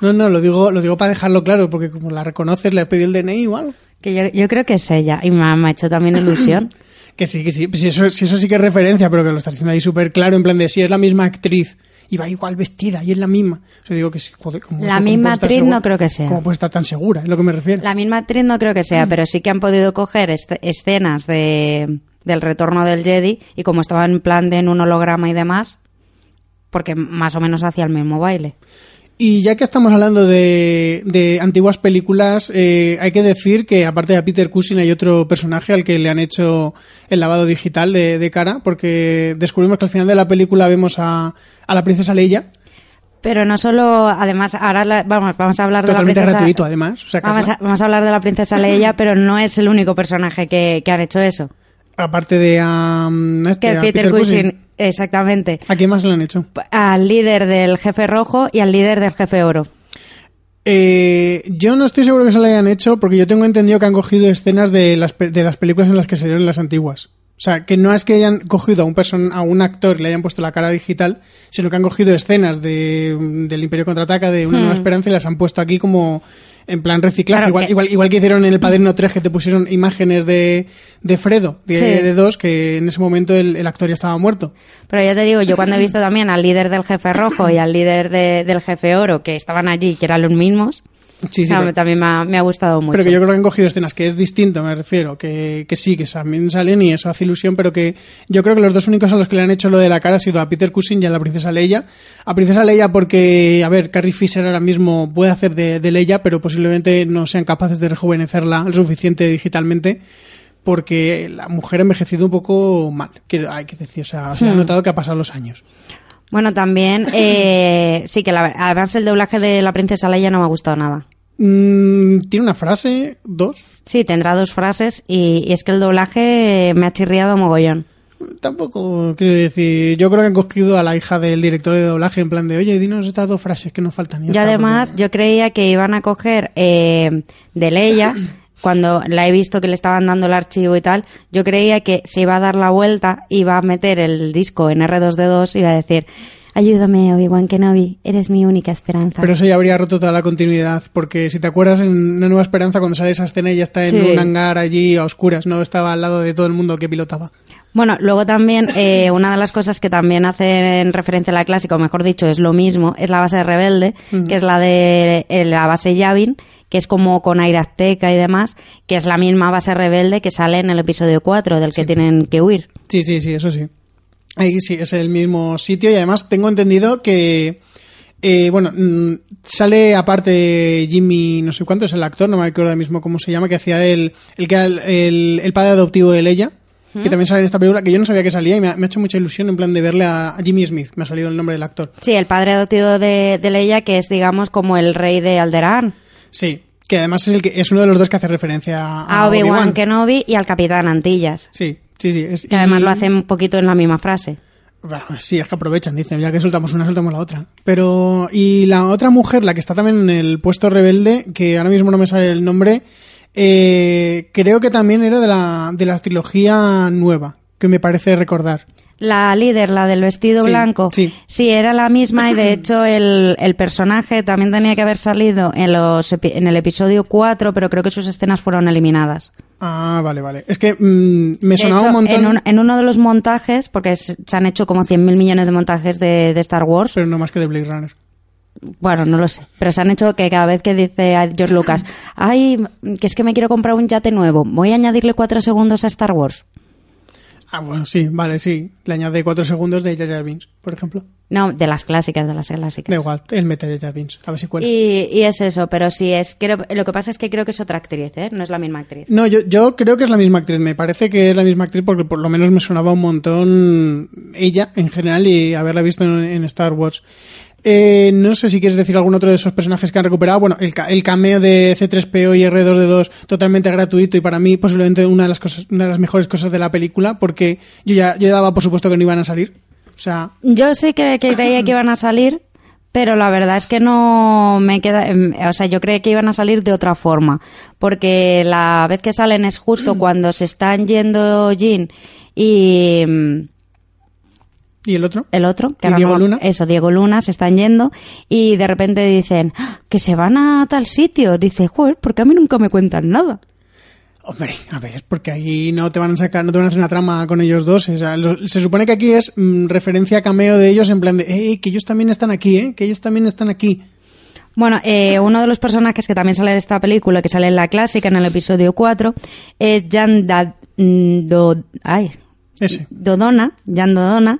No, no, lo digo, lo digo para dejarlo claro, porque como la reconoces, le has pedido el DNI algo. Que yo, yo creo que es ella. Y me ha hecho también ilusión. [COUGHS] Que sí, que sí. Si eso, si eso sí que es referencia, pero que lo estás diciendo ahí súper claro, en plan de si es la misma actriz y va igual vestida y es la misma. O sea, digo que sí, joder, ¿cómo La misma actriz segura? no creo que sea. ¿Cómo puede estar tan segura? Es lo que me refiero. La misma actriz no creo que sea, pero sí que han podido coger escenas de, del retorno del Jedi y como estaba en plan de en un holograma y demás, porque más o menos hacía el mismo baile. Y ya que estamos hablando de, de antiguas películas, eh, hay que decir que aparte de a Peter Cushing hay otro personaje al que le han hecho el lavado digital de, de cara, porque descubrimos que al final de la película vemos a, a la princesa Leia. Pero no solo, además, ahora la- vamos, vamos a hablar Totalmente de la princesa. gratuito, además. O sea, vamos, a, vamos a hablar de la princesa Leia, pero no es el único personaje que, que han hecho eso. aparte de mm, este, Que Peter, Cushing, exactamente. ¿A quién más lo han hecho? Al líder del jefe rojo y al líder del jefe oro. Eh, yo no estoy seguro que se lo hayan hecho porque yo tengo entendido que han cogido escenas de las, de las películas en las que salieron las antiguas. O sea, que no es que hayan cogido a un, person a un actor y le hayan puesto la cara digital, sino que han cogido escenas de, del Imperio Contraataca, de Una Hmm. Nueva Esperanza, y las han puesto aquí como en plan reciclaje. Claro igual, que- igual, igual que hicieron en El Padrino 3, que te pusieron imágenes de, de Fredo, de, Sí. de dos, que en ese momento el, el actor ya estaba muerto. Pero ya te digo, yo cuando he visto también al líder del jefe rojo y al líder de- del jefe oro, que estaban allí, que eran los mismos, Sí, sí, o sea, pero- también me ha, me ha gustado mucho. Pero que yo creo que han cogido escenas que es distinto, me refiero, que, que sí, que también salen y eso hace ilusión, pero que yo creo que los dos únicos a los que le han hecho lo de la cara ha sido a Peter Cushing y a la princesa Leia. A princesa Leia porque, a ver, Carrie Fisher ahora mismo puede hacer de, de Leia, pero posiblemente no sean capaces de rejuvenecerla lo suficiente digitalmente porque la mujer ha envejecido un poco mal, que hay que decir, o sea, se ha Hmm. notado que ha pasado los años. Bueno, también, eh, sí que la, además el doblaje de la princesa Leia no me ha gustado nada. Mm, Tiene una frase, dos, Sí, tendrá dos frases y, y es que el doblaje me ha chirriado mogollón. Tampoco quiero decir, yo creo que han cogido a la hija del director de doblaje en plan de, oye, dinos estas dos frases que nos faltan. Y está, además yo creía que iban a coger eh, de Leia, [COUGHS] cuando la he visto que le estaban dando el archivo y tal, yo creía que se iba a dar la vuelta, iba a meter el disco en R2D2 y iba a decir, ayúdame Obi-Wan Kenobi, eres mi única esperanza. Pero eso ya habría roto toda la continuidad, porque si te acuerdas en Una Nueva Esperanza, cuando sale esa escena, ella está en Sí. un hangar allí a oscuras, no estaba al lado de todo el mundo que pilotaba. Bueno, luego también eh, una de las cosas que también hacen referencia a la clásica, o mejor dicho, es lo mismo, es la base rebelde, que es la de eh, la base Yavin, que es como con aire azteca y demás, que es la misma base rebelde que sale en el episodio 4, del que tienen que huir. Sí, sí, sí, eso sí. Ahí sí, es el mismo sitio y además tengo entendido que, eh, bueno, mm, sale aparte Jimmy, no sé cuánto es el actor, no me acuerdo ahora mismo cómo se llama, que hacía el, el, el, el- padre adoptivo de Leia, que también sale en esta película, que yo no sabía que salía y me ha, me ha hecho mucha ilusión en plan de verle a, a Jimmy Smith, me ha salido el nombre del actor. Sí, el padre adoptivo de, de Leia, que es, digamos, como el rey de Alderaan. Sí, que además es, el que, es uno de los dos que hace referencia a, A Obi-Wan Kenobi y al Capitán Antillas. Sí, sí, sí. Es, Que además y- lo hacen un poquito en la misma frase. Bueno, sí, es que aprovechan, dicen, ya que soltamos una, soltamos la otra. Pero, y la otra mujer, la que está también en el puesto rebelde, que ahora mismo no me sale el nombre, eh, creo que también era de la, de la trilogía nueva, que me parece recordar. La líder, la del vestido Sí, blanco, sí. era la misma y de [CLEARS THROAT] hecho el, el personaje también tenía que haber salido en, los, en el episodio 4, pero creo que sus escenas fueron eliminadas. Ah, vale, vale. Es que mm, me De sonaba hecho, un montón. En, un- en uno de los montajes, porque es- se han hecho como 100.000 millones de montajes de, de Star Wars. Pero no más que de Blade Runner. Bueno, no lo sé. Pero se han hecho que cada vez que dice a George Lucas, ay, que es que me quiero comprar un yate nuevo, voy a añadirle cuatro segundos a Star Wars. Ah, bueno, sí, vale, sí. Le añade cuatro segundos de Jar Binks, por ejemplo. No, de las clásicas, de las clásicas. Da igual, él mete Jar Binks. A ver si cuela. Y, y es eso, pero sí es. Creo, lo que pasa es que creo que es otra actriz, ¿eh? No es la misma actriz. No, yo, yo creo que es la misma actriz. Me parece que es la misma actriz porque por lo menos me sonaba un montón ella en general y haberla visto en, en Star Wars. Eh, no sé si quieres decir algún otro de esos personajes que han recuperado. Bueno, el, el cameo de C3PO y R2D2 totalmente gratuito y para mí posiblemente una de las cosas, una de las mejores cosas de la película porque yo ya, yo daba por supuesto que no iban a salir. O sea, Yo sí que, que creía que iban a salir, pero la verdad es que no me queda. em, O sea, yo creía que iban a salir de otra forma. Porque la vez que salen es justo cuando se están yendo Jin y. ¿y el otro? el otro, que ¿Y ahora Diego no- Luna? Eso, Diego Luna, se están yendo y de repente dicen "Ah, que se van a tal sitio. Dice, joder, porque a mí nunca me cuentan nada. Hombre, a ver, porque ahí no te van a sacar, no te van a hacer una trama con ellos dos. O sea, lo- se supone que aquí es mm, referencia a cameo de ellos en plan de, eh, que ellos también están aquí, eh, que ellos también están aquí. Bueno, eh, uno de los personajes que también sale en esta película, que sale en la clásica, en el episodio 4, es Jan Da- mm, Do- ay, Ese. Dodona, Jan Dodona,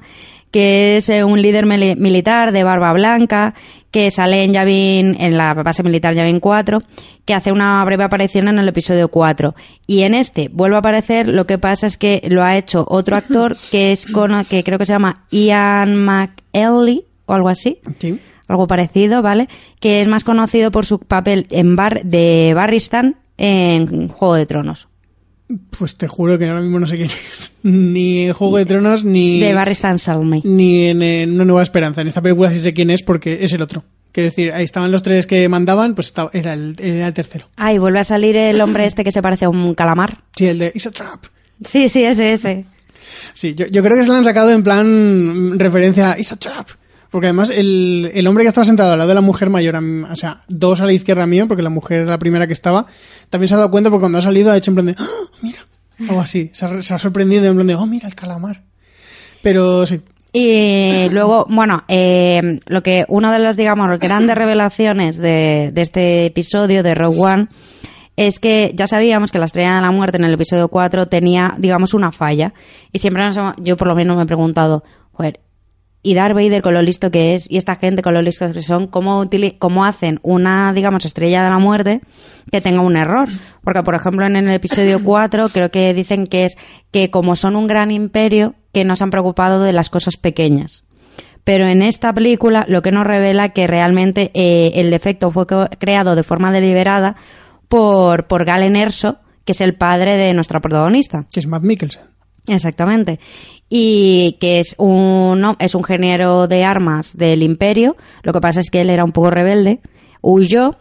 que es eh, un líder mili- militar de barba blanca, que sale en Yavin, en la base militar Yavin 4, que hace una breve aparición en el episodio 4. Y en este vuelve a aparecer, lo que pasa es que lo ha hecho otro actor [LAUGHS] que es cono- que creo que se llama Ian McElly o algo así. Sí. algo parecido, ¿vale? Que es más conocido por su papel en bar de Barristan en Juego de Tronos. Pues te juro que ahora mismo no sé quién es. [LAUGHS] Ni en Juego de Tronos, ni. De Barristan Salme. Ni en, en Una Nueva Esperanza. En esta película sí sé quién es porque es el otro. Quiero decir, ahí estaban los tres que mandaban, pues estaba, era, el, era el tercero. Ah, y vuelve a salir el hombre este que se parece a un calamar. Sí, el de It's a Trap. Sí, sí, ese, ese. Sí, yo, yo creo que se lo han sacado en plan referencia a It's a Trap. Porque además el, el hombre que estaba sentado al lado de la mujer mayor, o sea, dos a la izquierda mío, porque la mujer era la primera que estaba, también se ha dado cuenta porque cuando ha salido ha hecho en plan de, ¡Ah, mira, algo así, se ha, se ha sorprendido en plan de, oh, mira el calamar. Pero sí, Y luego, bueno, eh, lo que una de las, digamos, grandes revelaciones de, de este episodio de Rogue One es que ya sabíamos que la Estrella de la Muerte en el episodio 4 tenía, digamos, una falla. Y siempre nos yo por lo menos me he preguntado, joder, y Darth Vader con lo listo que es, y esta gente con lo listos que son, ¿cómo, hacen una, digamos, estrella de la muerte que tenga un error? Porque, por ejemplo, en el episodio [LAUGHS] 4 creo que dicen que es que como son un gran imperio, que no se han preocupado de las cosas pequeñas. Pero en esta película lo que nos revela que realmente eh, el defecto fue creado de forma deliberada por, por Galen Erso, que es el padre de nuestra protagonista. que es Matt Mikkelsen. Exactamente. Y que es un, es un ingeniero de armas del imperio. Lo que pasa es que él era un poco rebelde. Huyó,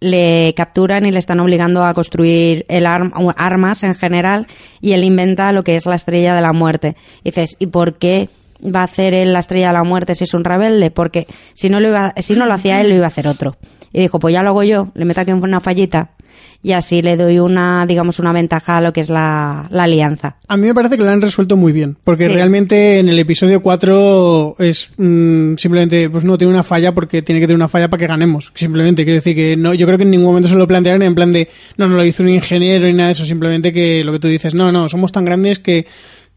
le capturan y le están obligando a construir el arm- armas en general. Y él inventa lo que es la estrella de la muerte. Y dices, ¿y por qué va a hacer él la estrella de la muerte si es un rebelde? Porque si no lo, iba, si no lo hacía él, lo iba a hacer otro. Y dijo, pues ya lo hago yo, le meto aquí una fallita. Y así le doy una, digamos, una ventaja a lo que es la, la alianza. A mí me parece que lo han resuelto muy bien, porque Sí. realmente en el episodio 4 es mm, simplemente, pues no tiene una falla porque tiene que tener una falla para que ganemos. Simplemente, quiero decir que no, yo creo que en ningún momento se lo plantearon en plan de, no, no lo hizo un ingeniero ni nada de eso, simplemente que lo que tú dices, no, no, somos tan grandes que,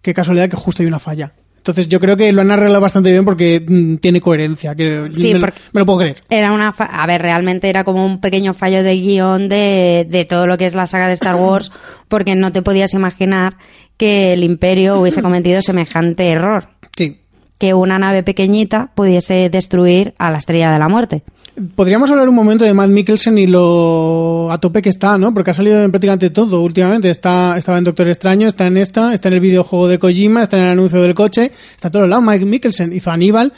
qué casualidad que justo hay una falla. Entonces yo creo que lo han arreglado bastante bien porque mm, tiene coherencia. que Sí, me, lo- porque- me lo puedo creer. Era una, fa- a ver, realmente era como un pequeño fallo de guion de, de todo lo que es la saga de Star Wars, [LAUGHS] porque no te podías imaginar que el Imperio hubiese cometido semejante error, Sí. que una nave pequeñita pudiese destruir a la Estrella de la Muerte. Podríamos hablar un momento de Matt Mikkelsen y lo a tope que está, ¿no? Porque ha salido en prácticamente todo últimamente. Está, estaba en Doctor Extraño, está en esta, está en el videojuego de Kojima, está en el anuncio del coche, está a todos lados. Mike Mikkelsen hizo Aníbal.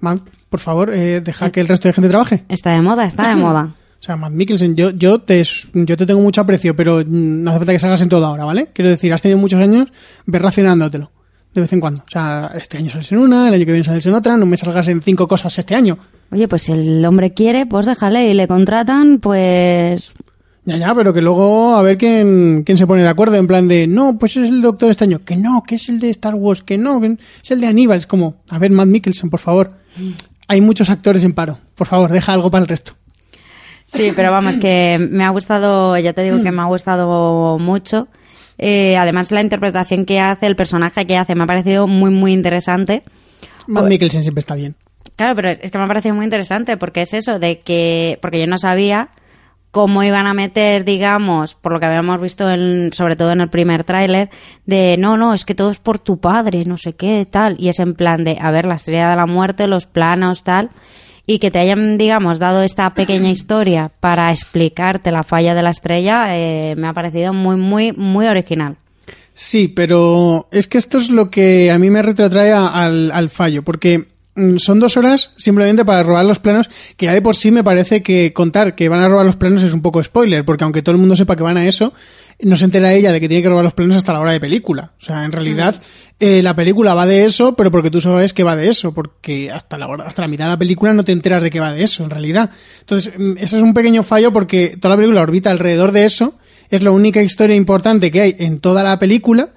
Matt, por favor, eh, deja que el resto de gente trabaje. Está de moda, está de moda. [LAUGHS] O sea, Matt Mikkelsen, yo, yo, te, yo te tengo mucho aprecio, pero no hace falta que salgas en todo ahora, ¿vale? Quiero decir, has tenido muchos años, ve racionándotelo. De vez en cuando. O sea, este año sales en una, el año que viene sales en otra, no me salgas en cinco cosas este año. Oye, pues si el hombre quiere, pues déjale y le contratan, pues Ya, ya, pero que luego a ver quién, quién se pone de acuerdo, en plan de, no, pues es el Doctor Extraño, que no, que es el de Star Wars, que no, que es el de Aníbal. Es como, a ver, Matt Mikkelsen, por favor. Hay muchos actores en paro. Por favor, deja algo para el resto. Sí, pero vamos, que me ha gustado, ya te digo [CLEARS THROAT] que me ha gustado mucho. Eh, además, la interpretación que hace, el personaje que hace, me ha parecido muy, muy interesante. Matt Mikkelsen siempre está bien. Claro, pero es es que me ha parecido muy interesante porque es eso de que, porque yo no sabía cómo iban a meter, digamos, por lo que habíamos visto, en, sobre todo en el primer tráiler, de no, no, es que todo es por tu padre, no sé qué, tal. Y es en plan de, a ver, la estrella de la muerte, los planos, tal. Y que te hayan, digamos, dado esta pequeña historia para explicarte la falla de la estrella, eh, me ha parecido muy, muy, muy original. Sí, pero es que esto es lo que a mí me retrotrae al, al fallo, porque son dos horas simplemente para robar los planos, que ya de por sí me parece que contar que van a robar los planos es un poco spoiler, porque aunque todo el mundo sepa que van a eso, no se entera ella de que tiene que robar los planos hasta la hora de película. O sea, en realidad eh, la película va de eso, pero porque tú sabes que va de eso, porque hasta la, hora- hasta la mitad de la película no te enteras de que va de eso, en realidad. Entonces, mm, eso es un pequeño fallo porque toda la película orbita alrededor de eso, es la única historia importante que hay en toda la película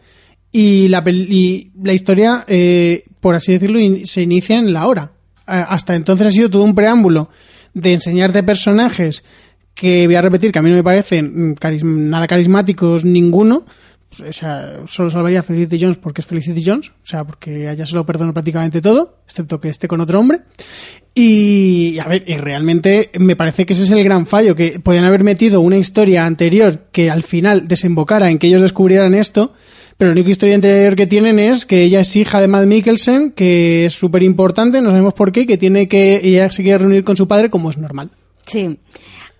y la, y la historia, eh, por así decirlo, se inicia en la hora. A- Hasta entonces ha sido todo un preámbulo de enseñarte personajes que voy a repetir que a mí no me parecen mm, nada carismáticos ninguno. O sea, solo salvaría a Felicity Jones porque es Felicity Jones, o sea, porque a ella se lo perdono prácticamente todo, excepto que esté con otro hombre. Y, a ver, y realmente me parece que ese es el gran fallo, que podían haber metido una historia anterior que al final desembocara en que ellos descubrieran esto, pero la única historia interior que tienen es que ella es hija de Matt Mikkelsen, que es súper importante, no sabemos por qué, que tiene que ella se quiere reunir con su padre como es normal. Sí.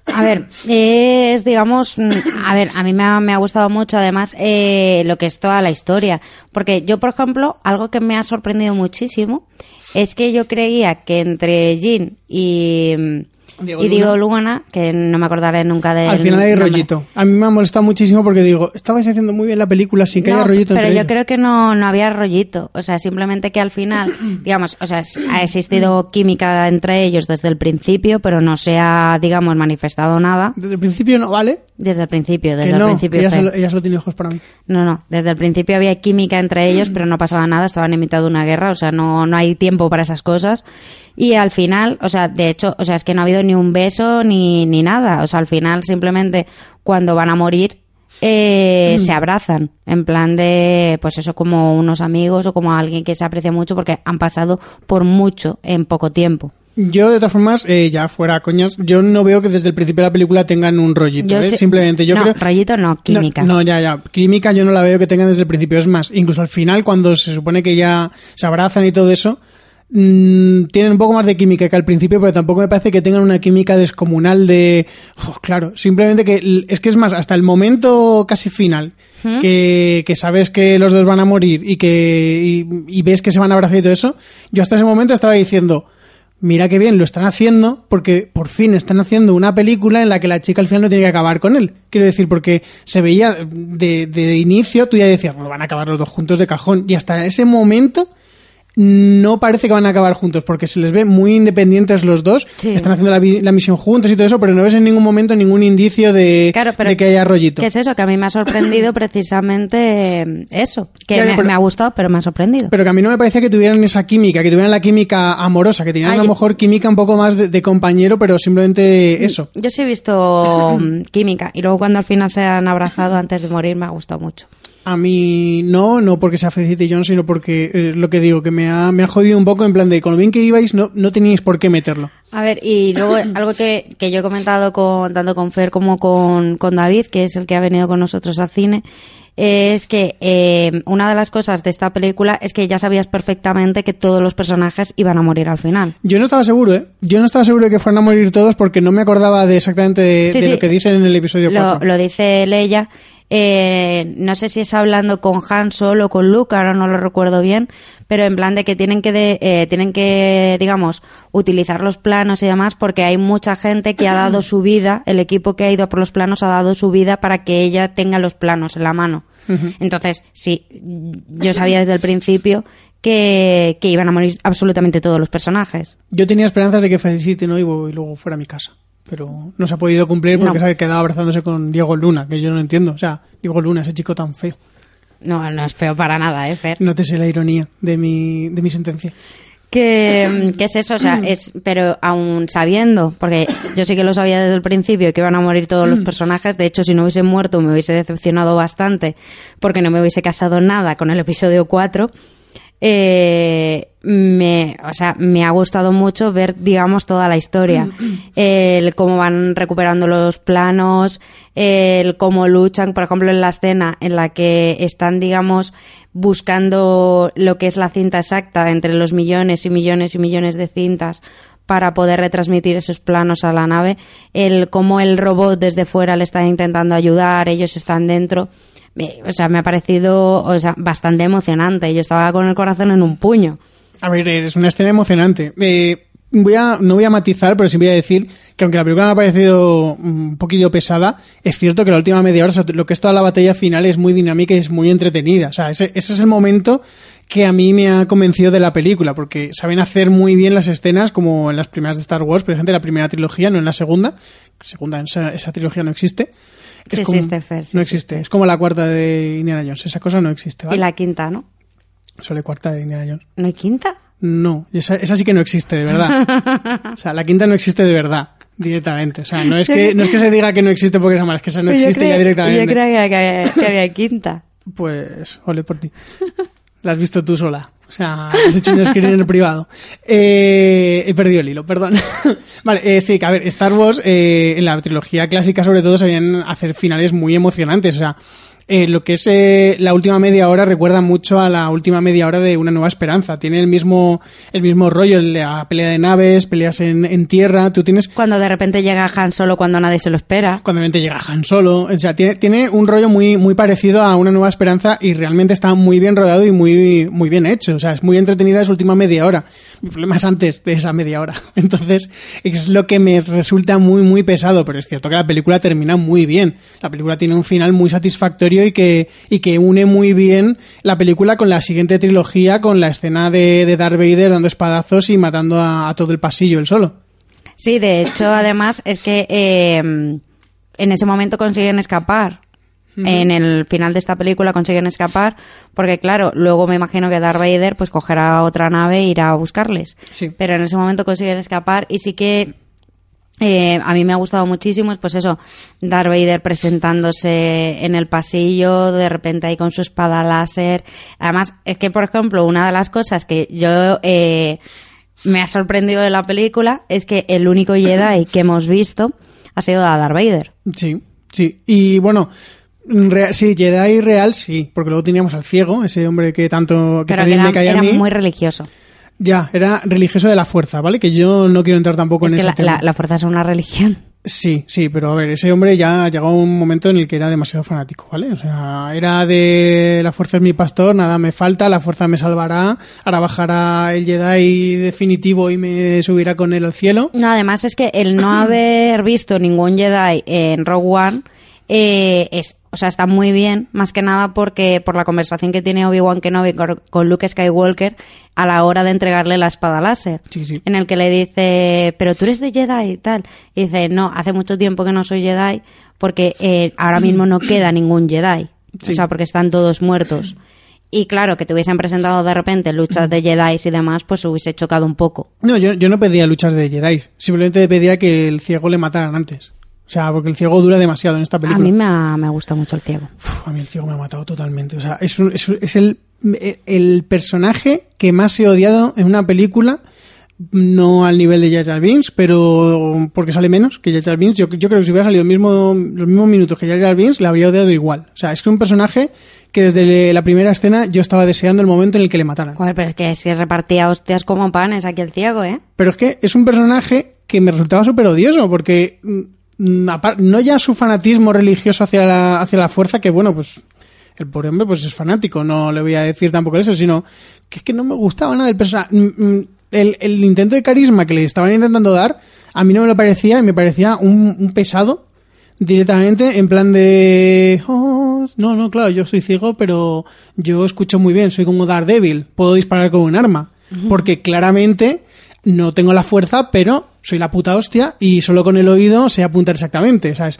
A ver, es, digamos, mm, a ver, a mí me ha, gustado mucho además eh, lo que es toda la historia. Porque yo, por ejemplo, algo que me ha sorprendido muchísimo es que yo creía que entre Jean y, Diego y Diego Lugana, que no me acordaré nunca de Al final hay rollito. A mí me ha molestado muchísimo porque digo, estabais haciendo muy bien la película sin que haya rollito pero entre yo ellos. creo que no, no había rollito. O sea, simplemente que al final, [CLEARS THROAT] digamos, o sea, ha existido química entre ellos desde el principio, pero no se ha, digamos, manifestado nada. Desde el principio no, ¿vale? Desde el principio, desde que el no, principio. ella fue. solo, ella solo tiene ojos para mí. No, no, desde el principio había química entre ellos, pero no pasaba nada, estaban en mitad de una guerra, o sea, no, no hay tiempo para esas cosas. Y al final, o sea, de hecho, o sea, es que no ha habido ni un beso ni, ni nada, o sea, al final simplemente cuando van a morir eh, se abrazan, en plan de, pues eso, como unos amigos o como alguien que se aprecia mucho porque han pasado por mucho en poco tiempo. Yo, de todas formas, eh, ya fuera coñas, yo no veo que desde el principio de la película tengan un rollito. Yo ¿eh? sé- Simplemente yo no, creo. rollito no, química. No, no, ya, ya. Química yo no la veo que tengan desde el principio. Es más, incluso al final, cuando se supone que ya se abrazan y todo eso, mm, tienen un poco más de química que al principio, pero tampoco me parece que tengan una química descomunal de. Oh, claro, simplemente que. Es que es más, hasta el momento casi final, que, que sabes que los dos van a morir y que. Y, y ves que se van a abrazar y todo eso, yo hasta ese momento estaba diciendo. Mira qué bien lo están haciendo porque por fin están haciendo una película en la que la chica al final no tiene que acabar con él. Quiero decir, porque se veía de, de inicio, tú ya decías, "Bueno, van a acabar los dos juntos de cajón. Y hasta ese momento no parece que van a acabar juntos porque se les ve muy independientes los dos. Están haciendo la, misión juntos y todo eso, pero no ves en ningún momento ningún indicio de, de que haya rollito. ¿Qué es eso? Que a mí me ha sorprendido [COUGHS] precisamente eso. Que Ya, me, pero- me ha gustado, pero me ha sorprendido. Pero que a mí no me parecía que tuvieran esa química, que tuvieran la química amorosa, que tenían a lo mejor química un poco más de, de compañero, pero simplemente eso. Yo sí he visto mm, química y luego cuando al final se han abrazado antes de morir me ha gustado mucho. A mí no, no porque sea Felicity Jones, sino porque eh, lo que digo, que me ha, me ha jodido un poco en plan de con lo bien que ibais, no, no teníais por qué meterlo. A ver, y luego [LAUGHS] algo que, que yo he comentado con, tanto con Fer como con, con David, que es el que ha venido con nosotros al cine, es que eh, una de las cosas de esta película es que ya sabías perfectamente que todos los personajes iban a morir al final. Yo no estaba seguro, ¿eh? Yo no estaba seguro de que fueran a morir todos porque no me acordaba de exactamente de, Sí, de sí. lo que dicen en el episodio Lo, 4. lo dice Leia. Eh, no sé si es hablando con Han Solo o con Luke, ahora no lo recuerdo bien, pero en plan de que tienen que, de- eh, tienen que, digamos, utilizar los planos y demás, porque hay mucha gente que ha dado su vida, el equipo que ha ido por los planos ha dado su vida para que ella tenga los planos en la mano. Entonces, sí, yo sabía desde el principio que, que iban a morir absolutamente todos los personajes. Yo tenía esperanzas de que Felicity no iba y luego fuera a mi casa. Pero no se ha podido cumplir porque No. se ha quedado abrazándose con Diego Luna, que yo no entiendo. O sea, Diego Luna, ese chico tan feo. No, no es feo para nada, ¿eh, Fer? No te sé la ironía de mi, de mi sentencia. que, que es eso, o sea, es, pero aún sabiendo, porque yo sí que lo sabía desde el principio que iban a morir todos los personajes, de hecho si no hubiesen muerto me hubiese decepcionado bastante porque no me hubiese casado nada con el episodio 4. Eh, me, o sea, me ha gustado mucho ver, digamos, toda la historia. [CLEARS THROAT] El cómo van recuperando los planos, el cómo luchan, por ejemplo, en la escena en la que están, digamos, buscando lo que es la cinta exacta entre los millones y millones y millones de cintas para poder retransmitir esos planos a la nave, el cómo el robot desde fuera le está intentando ayudar, ellos están dentro. Me- O sea, me ha parecido o sea, bastante emocionante. Yo estaba con el corazón en un puño. A ver, es una escena emocionante. Eh, voy a, no voy a matizar, pero sí voy a decir que aunque la película me ha parecido un poquillo pesada, es cierto que la última media hora, lo que es toda la batalla final, es muy dinámica y es muy entretenida. O sea, ese, ese es el momento que a mí me ha convencido de la película, porque saben hacer muy bien las escenas, como en las primeras de Star Wars, por ejemplo, la primera trilogía, no en la segunda. Segunda, esa, esa trilogía no existe. Es Sí como- existe, Fer, sí no existe. Es como la cuarta de Indiana Jones. Esa cosa no existe, ¿vale? Y la quinta, ¿no? Solo hay cuarta de Indiana Jones. ¿No hay quinta? No, esa, esa sí que no existe, de verdad. [LAUGHS] O sea, la quinta no existe de verdad, directamente. O sea, no es que, [LAUGHS] no es que se diga que no existe porque es mala, es que esa no Yo existe ya directamente. Yo creía que había, que había quinta. Pues, ole por ti. La has visto tú sola. O sea, has hecho un screen en el privado. Eh, he perdido el hilo, perdón. [LAUGHS] vale, eh, sí, que a ver, Star Wars, eh, en la trilogía clásica sobre todo, sabían hacer finales muy emocionantes. O sea, eh, lo que es eh, la última media hora recuerda mucho a la última media hora de Una Nueva Esperanza. Tiene el mismo, el mismo rollo, la pelea de naves, peleas en, en tierra. Tú tienes. Cuando de repente llega Han Solo cuando nadie se lo espera. Cuando de repente llega Han Solo. O sea, tiene, tiene un rollo muy, muy parecido a Una Nueva Esperanza y realmente está muy bien rodado y muy, muy bien hecho. O sea, es muy entretenida esa última media hora. Mi problema es antes de esa media hora. [LAUGHS] Entonces, es lo que me resulta muy, muy pesado. Pero es cierto que la película termina muy bien. La película tiene un final muy satisfactorio y que, y que une muy bien la película con la siguiente trilogía, con la escena de, de Darth Vader dando espadazos y matando a, a todo el pasillo él solo. Sí, de hecho, además, es que eh, en ese momento consiguen escapar. En el final de esta película consiguen escapar porque, claro, luego me imagino que Darth Vader pues cogerá otra nave e irá a buscarles. Sí. Pero en ese momento consiguen escapar y sí que eh, a mí me ha gustado muchísimo, es pues eso, Darth Vader presentándose en el pasillo, de repente ahí con su espada láser. Además, es que, por ejemplo, una de las cosas que yo eh, me ha sorprendido de la película es que el único Jedi que hemos visto ha sido a Darth Vader. Sí, sí. Y bueno, sí, Jedi real sí, porque luego teníamos al ciego, ese hombre que tanto que Pero que era, me caía era a mí. muy religioso. Ya, era religioso de la fuerza, ¿vale? Que yo no quiero entrar tampoco Es en que ese la, tema. la- la fuerza es una religión. Sí, sí, pero a ver, ese hombre ya llegó a un momento en el que era demasiado fanático, ¿vale? O sea, era de la fuerza es mi pastor, nada me falta, la fuerza me salvará, ahora bajará el Jedi definitivo y me subirá con él al cielo. No, además es que el no [CLEARS THROAT] haber visto ningún Jedi en Rogue One eh, es, o sea, está muy bien, más que nada porque por la conversación que tiene Obi-Wan Kenobi con, Luke Skywalker a la hora de entregarle la espada láser, Sí, sí. en el que le dice, pero tú eres de Jedi y tal, y dice, no, hace mucho tiempo que no soy Jedi porque eh, ahora mismo no queda ningún Jedi, Sí. o sea, porque están todos muertos. Y claro, que te hubiesen presentado de repente luchas de Jedi y demás, pues hubiese chocado un poco. No, yo, yo no pedía luchas de Jedi, simplemente pedía que el ciego le mataran antes. O sea, porque el ciego dura demasiado en esta A película. mí me, ha- me gusta mucho el ciego. Uf, a mí el ciego me ha matado totalmente. O sea, es, un- es, el, el personaje que más he odiado en una película. No al nivel de Jar Binks, pero porque sale menos que Jar Binks. Yo, yo creo que si hubiera salido el mismo, los mismos minutos que Jar Jar Binks, le habría odiado igual. O sea, es que un personaje que desde la primera escena yo estaba deseando el momento en el que le mataran. Joder, pero es que si repartía hostias como panes aquí el ciego, ¿eh? Pero es que es un personaje que me resultaba súper odioso, porque mm, no ya su fanatismo religioso hacia la, hacia la fuerza, que bueno, pues el pobre hombre pues es fanático, no le voy a decir tampoco eso, sino que es que no me gustaba nada el personaje. Mm, mm, El, el intento de carisma que le estaban intentando dar, a mí no me lo parecía, y me parecía un, un pesado directamente en plan de "Oh, no no claro yo soy ciego pero yo escucho muy bien soy como Daredevil puedo disparar con un arma porque claramente no tengo la fuerza pero soy la puta hostia y solo con el oído sé apuntar exactamente sabes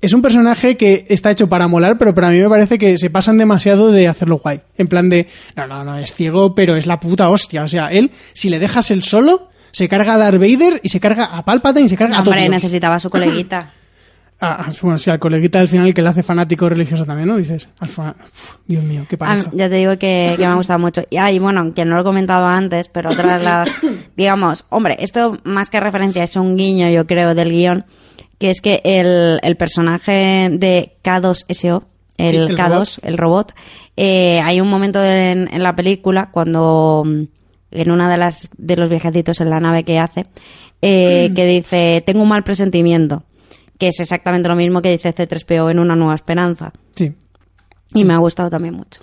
es un personaje que está hecho para molar, pero para mí me parece que se pasan demasiado de hacerlo guay. En plan de, no, no, no, es ciego, pero es la puta hostia. O sea, él, si le dejas el solo, se carga a Darth Vader y se carga a Palpatine y se carga a Hombre, todos. necesitaba a su coleguita. Ah, bueno, sí, al coleguita al final que le hace fanático religioso también, ¿no? Dices, al fa- Uf, Dios mío, qué Ah, pareja. ya te digo que, que me ha gustado mucho. Y, ah, y bueno, que no lo he comentado antes, pero otra de las, [COUGHS] digamos, hombre, esto más que referencia es un guiño, yo creo, del guion, que es que el, el personaje de K2SO, el, Sí, el K2, robot. el robot, eh, hay un momento en, en la película cuando mm, en una de las de los viajecitos en la nave que hace, eh, que dice, tengo un mal presentimiento, que es exactamente lo mismo que dice C3PO en Una Nueva Esperanza. Sí. Y me ha gustado también mucho.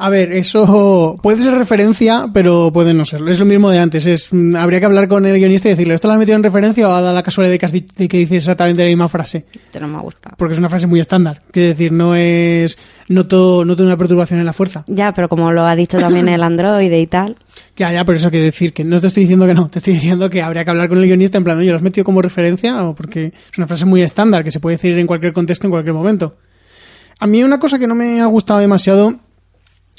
A ver, eso puede ser referencia, pero puede no serlo. Es lo mismo de antes. Es, mm, habría que hablar con el guionista y decirle, ¿esto lo has metido en referencia o ha dado la casualidad de que, has de que dice exactamente la misma frase? Pero no me ha gustado. Porque es una frase muy estándar. Quiere decir, no es. Noto, noto una perturbación en la fuerza. Ya, pero como lo ha dicho también el [COUGHS] androide y tal. Que ya, pero eso quiere decir que no te estoy diciendo que no, te estoy diciendo que habría que hablar con el guionista en plan, oye, ¿lo has metido como referencia? O porque es una frase muy estándar que se puede decir en cualquier contexto, en cualquier momento. A mí una cosa que no me ha gustado demasiado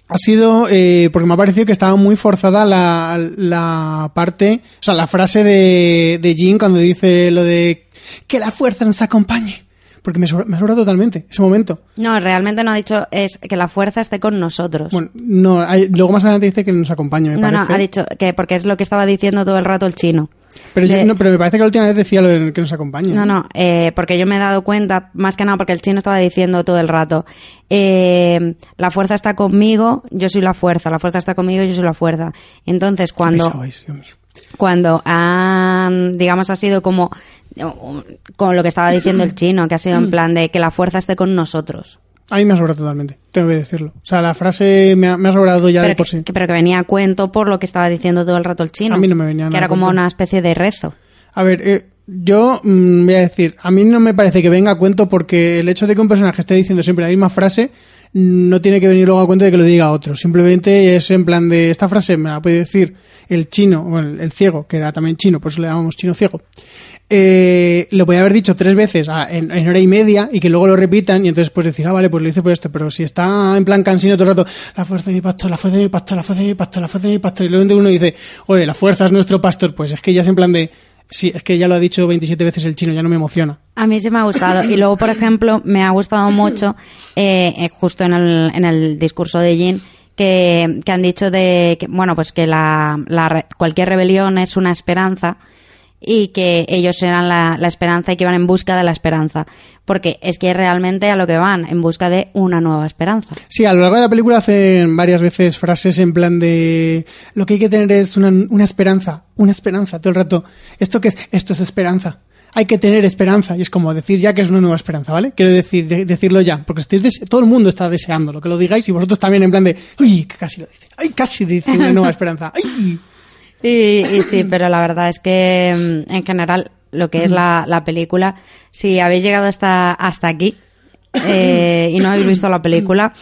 ha sido eh, porque me ha parecido que estaba muy forzada la, la parte, o sea, la frase de, de Jin cuando dice lo de que la fuerza nos acompañe. Porque me sobra, me sobra totalmente ese momento. No, realmente no ha dicho es que la fuerza esté con nosotros. Bueno, no, hay- luego más adelante dice que nos acompañe, me no, parece. no, ha dicho que porque es lo que estaba diciendo todo el rato el chino. Pero, yo- De- no, pero me parece que la última vez decía lo de que nos acompañe. No, no, eh, porque yo me he dado cuenta, más que nada porque el chino estaba diciendo todo el rato, eh, la fuerza está conmigo, yo soy la fuerza, la fuerza está conmigo, yo soy la fuerza. Entonces, cuando, pesado es, Dios mío. cuando han, digamos, ha sido como, como lo que estaba diciendo el chino, que ha sido en plan de que la fuerza esté con nosotros. A mí me ha sobrado totalmente, tengo que decirlo. O sea, la frase me ha, me ha sobrado ya de por que, sí. que- pero que venía a cuento por lo que estaba diciendo todo el rato el chino. A mí no me venía Que nada era como cuento. una especie de rezo. A ver, eh, yo mm, voy a decir, a mí no me parece que venga a cuento porque el hecho de que un personaje esté diciendo siempre la misma frase no tiene que venir luego a cuento de que lo diga otro. Simplemente es en plan de esta frase me la puede decir el chino, o el, el ciego, que era también chino, por eso le llamamos chino ciego. Eh, lo podía haber dicho tres veces ah, en, hora y media y que luego lo repitan y entonces pues decir, ah, vale, pues lo hice por esto, pero si está en plan cansino todo el rato, la fuerza de mi pastor, la fuerza de mi pastor, la fuerza de mi pastor, la fuerza de mi pastor, y luego uno dice, oye, la fuerza es nuestro pastor, pues es que ya es en plan de, sí, es que ya lo ha dicho 27 veces el chino, ya no me emociona. A mí sí me ha gustado. Y luego, por ejemplo, me ha gustado mucho, eh, eh, justo en el, en el discurso de Jin, que, que han dicho de que, bueno, pues que la, la cualquier rebelión es una esperanza y que ellos eran la, esperanza y que iban en busca de la esperanza. Porque es que realmente a lo que van, en busca de una nueva esperanza. Sí, a lo largo de la película hacen varias veces frases en plan de lo que hay que tener es una, una esperanza, una esperanza todo el rato. ¿Esto qué es? Esto es esperanza. Hay que tener esperanza. Y es como decir ya que es una nueva esperanza, ¿vale? Quiero decir, de- decirlo ya. Porque estoy todo el mundo está deseando lo que lo digáis y vosotros también en plan de, uy, casi lo dice. Ay, casi dice una nueva esperanza. Ay. Y, sí, pero la verdad es que mm, en general lo que es la, la película, si habéis llegado hasta, hasta aquí eh, y no habéis visto la película,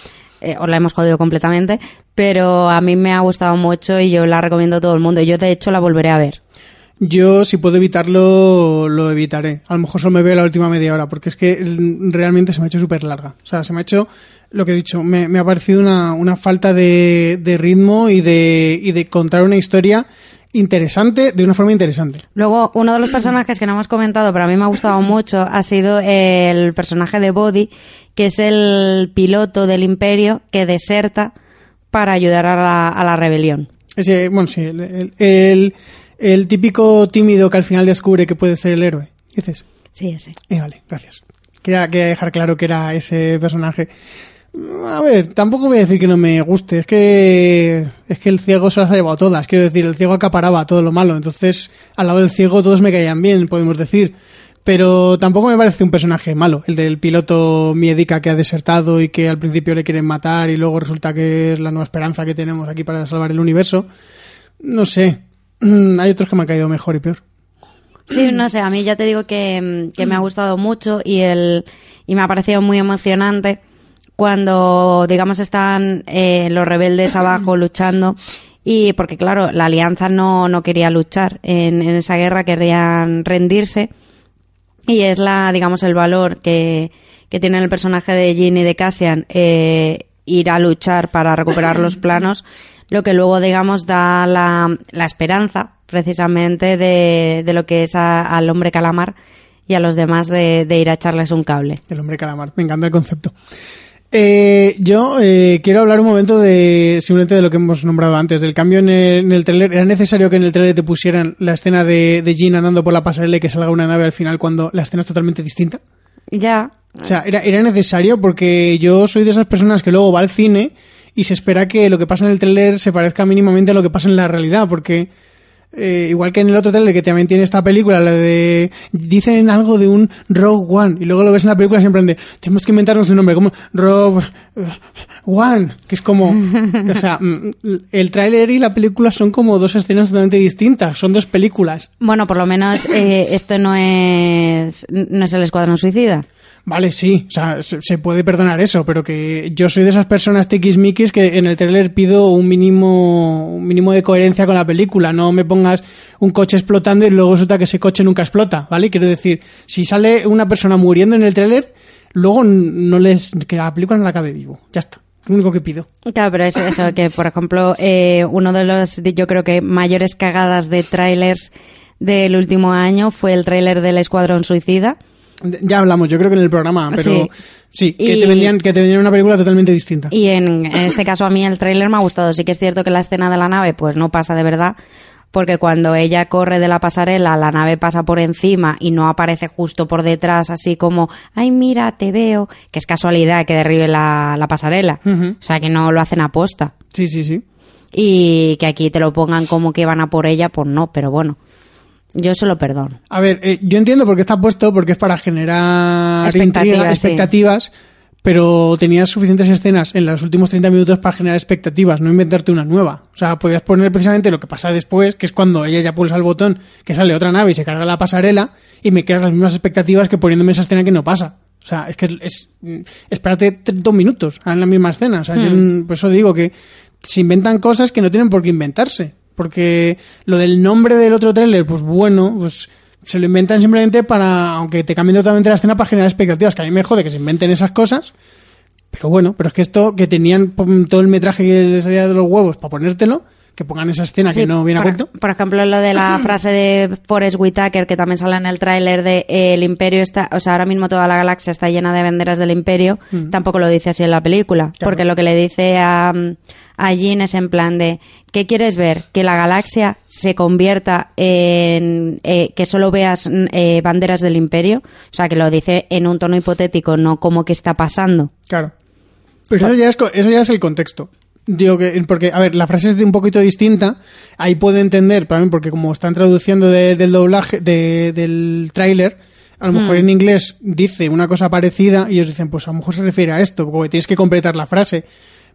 eh, os la hemos jodido completamente, pero a mí me ha gustado mucho y yo la recomiendo a todo el mundo. Yo de hecho la volveré a ver. Yo, si puedo evitarlo, lo evitaré. A lo mejor solo me veo la última media hora, porque es que mm, realmente se me ha hecho súper larga. O sea, se me ha hecho, lo que he dicho, me, me ha parecido una, una falta de, de ritmo y de, y de contar una historia interesante de una forma interesante. Luego, uno de los personajes que no hemos comentado, pero a mí me ha gustado mucho, ha sido el personaje de Body, que es el piloto del imperio que deserta para ayudar a la, a la rebelión. Ese, bueno, sí, el, el, el- el típico tímido que al final descubre que puede ser el héroe. Dices, Sí, ese. eh, vale, gracias. Quería, quería dejar claro que era ese personaje. A ver, tampoco voy a decir que no me guste, es que es que el ciego se las ha llevado todas, quiero decir, el ciego acaparaba todo lo malo, entonces al lado del ciego todos me caían bien, podemos decir, pero tampoco me parece un personaje malo, el del piloto miedica que ha desertado y que al principio le quieren matar y luego resulta que es la nueva esperanza que tenemos aquí para salvar el universo. No sé, hay otros que me han caído mejor y peor. Sí, no sé, a mí ya te digo que, mm, que me ha gustado mucho y, el, y me ha parecido muy emocionante cuando, digamos, están eh, los rebeldes abajo luchando. Y porque, claro, la alianza no, no quería luchar en, en esa guerra, querían rendirse. Y es la, digamos, el valor que, que tiene el personaje de Jean y de Cassian eh, ir a luchar para recuperar los planos, [LAUGHS] lo que luego, digamos, da la, la esperanza precisamente de, de lo que es a- al hombre calamar y a los demás de, de ir a echarles un cable. El hombre calamar, me encanta el concepto. Eh, yo eh, quiero hablar un momento de simplemente de lo que hemos nombrado antes, del cambio en el, en el trailer. ¿Era necesario que en el trailer te pusieran la escena de, de Jean andando por la pasarela y que salga una nave al final cuando la escena es totalmente distinta? Ya. O sea, era, era necesario porque yo soy de esas personas que luego va al cine y se espera que lo que pasa en el tráiler se parezca mínimamente a lo que pasa en la realidad, porque eh, igual que en el otro tráiler que también tiene esta película, la de dicen algo de un Rogue One y luego lo ves en la película siempre de tenemos que inventarnos un nombre como Rogue eh, One, que es como, o sea, mm, el tráiler y la película son como dos escenas totalmente distintas, son dos películas. Bueno, por lo menos eh, esto no es, no es el Escuadrón Suicida. Vale, sí, o sea, se, puede perdonar eso, pero que yo soy de esas personas tiquismiquis que en el trailer pido un mínimo, un mínimo de coherencia con la película. No me pongas un coche explotando y luego resulta que ese coche nunca explota, ¿vale? Quiero decir, si sale una persona muriendo en el trailer, luego no les, que la película no la acabe vivo. Ya está. Lo único que pido. Claro, pero es eso, que por ejemplo, eh, uno de los, yo creo que mayores cagadas de trailers del último año fue el tráiler del Escuadrón Suicida. Ya hablamos, yo creo que en el programa, pero sí, que, Y- te vendían, que te vendían una película totalmente distinta. Y en, en este caso a mí el tráiler me ha gustado. Sí que es cierto que la escena de la nave pues no pasa de verdad. porque cuando ella corre de la pasarela, la nave pasa por encima y no aparece justo por detrás, así como, ay, mira, te veo, que es casualidad que derribe la, la pasarela. O sea, que no lo hacen aposta. Sí, sí, sí. Y que aquí te lo pongan como que van a por ella, pues no, pero bueno. Yo se lo perdono. A ver, eh, yo entiendo por qué está puesto, porque es para generar Expectativas, intriga, sí. expectativas, pero tenías suficientes escenas en los últimos 30 minutos para generar expectativas, no inventarte una nueva. O sea, podías poner precisamente lo que pasa después, que es cuando ella ya pulsa el botón, que sale otra nave y se carga la pasarela, y me creas las mismas expectativas que poniéndome esa escena que no pasa. O sea, es que es, mm, espérate dos minutos en la misma escena. O sea, yo, Hmm. mm, por eso digo que se inventan cosas que no tienen por qué inventarse. Porque lo del nombre del otro tráiler, pues bueno, pues se lo inventan simplemente para, aunque te cambien totalmente la escena para generar expectativas, que a mí me jode que se inventen esas cosas. Pero bueno, pero es que esto, que tenían pum, todo el metraje que les salía de los huevos para ponértelo, que pongan esa escena Sí, que no viene a cuento. por ejemplo, lo de la [LAUGHS] frase de Forrest Whitaker, que también sale en el tráiler de eh, el imperio está, o sea, ahora mismo toda la galaxia está llena de banderas del imperio, tampoco lo dice así en la película, Claro. porque lo que le dice a, a Jean es en plan de, ¿qué quieres ver? Que la galaxia se convierta en, eh, que solo veas eh, banderas del imperio, o sea, que lo dice en un tono hipotético, no como que está pasando. Claro. Pero eso ya es, eso ya es el contexto. Digo que, porque, a ver, la frase es de un poquito distinta. Ahí puedo entender, también porque como están traduciendo de- del doblaje, de- del tráiler, a lo mejor Hmm. en inglés dice una cosa parecida y ellos dicen, pues a lo mejor se refiere a esto, porque tienes que completar la frase.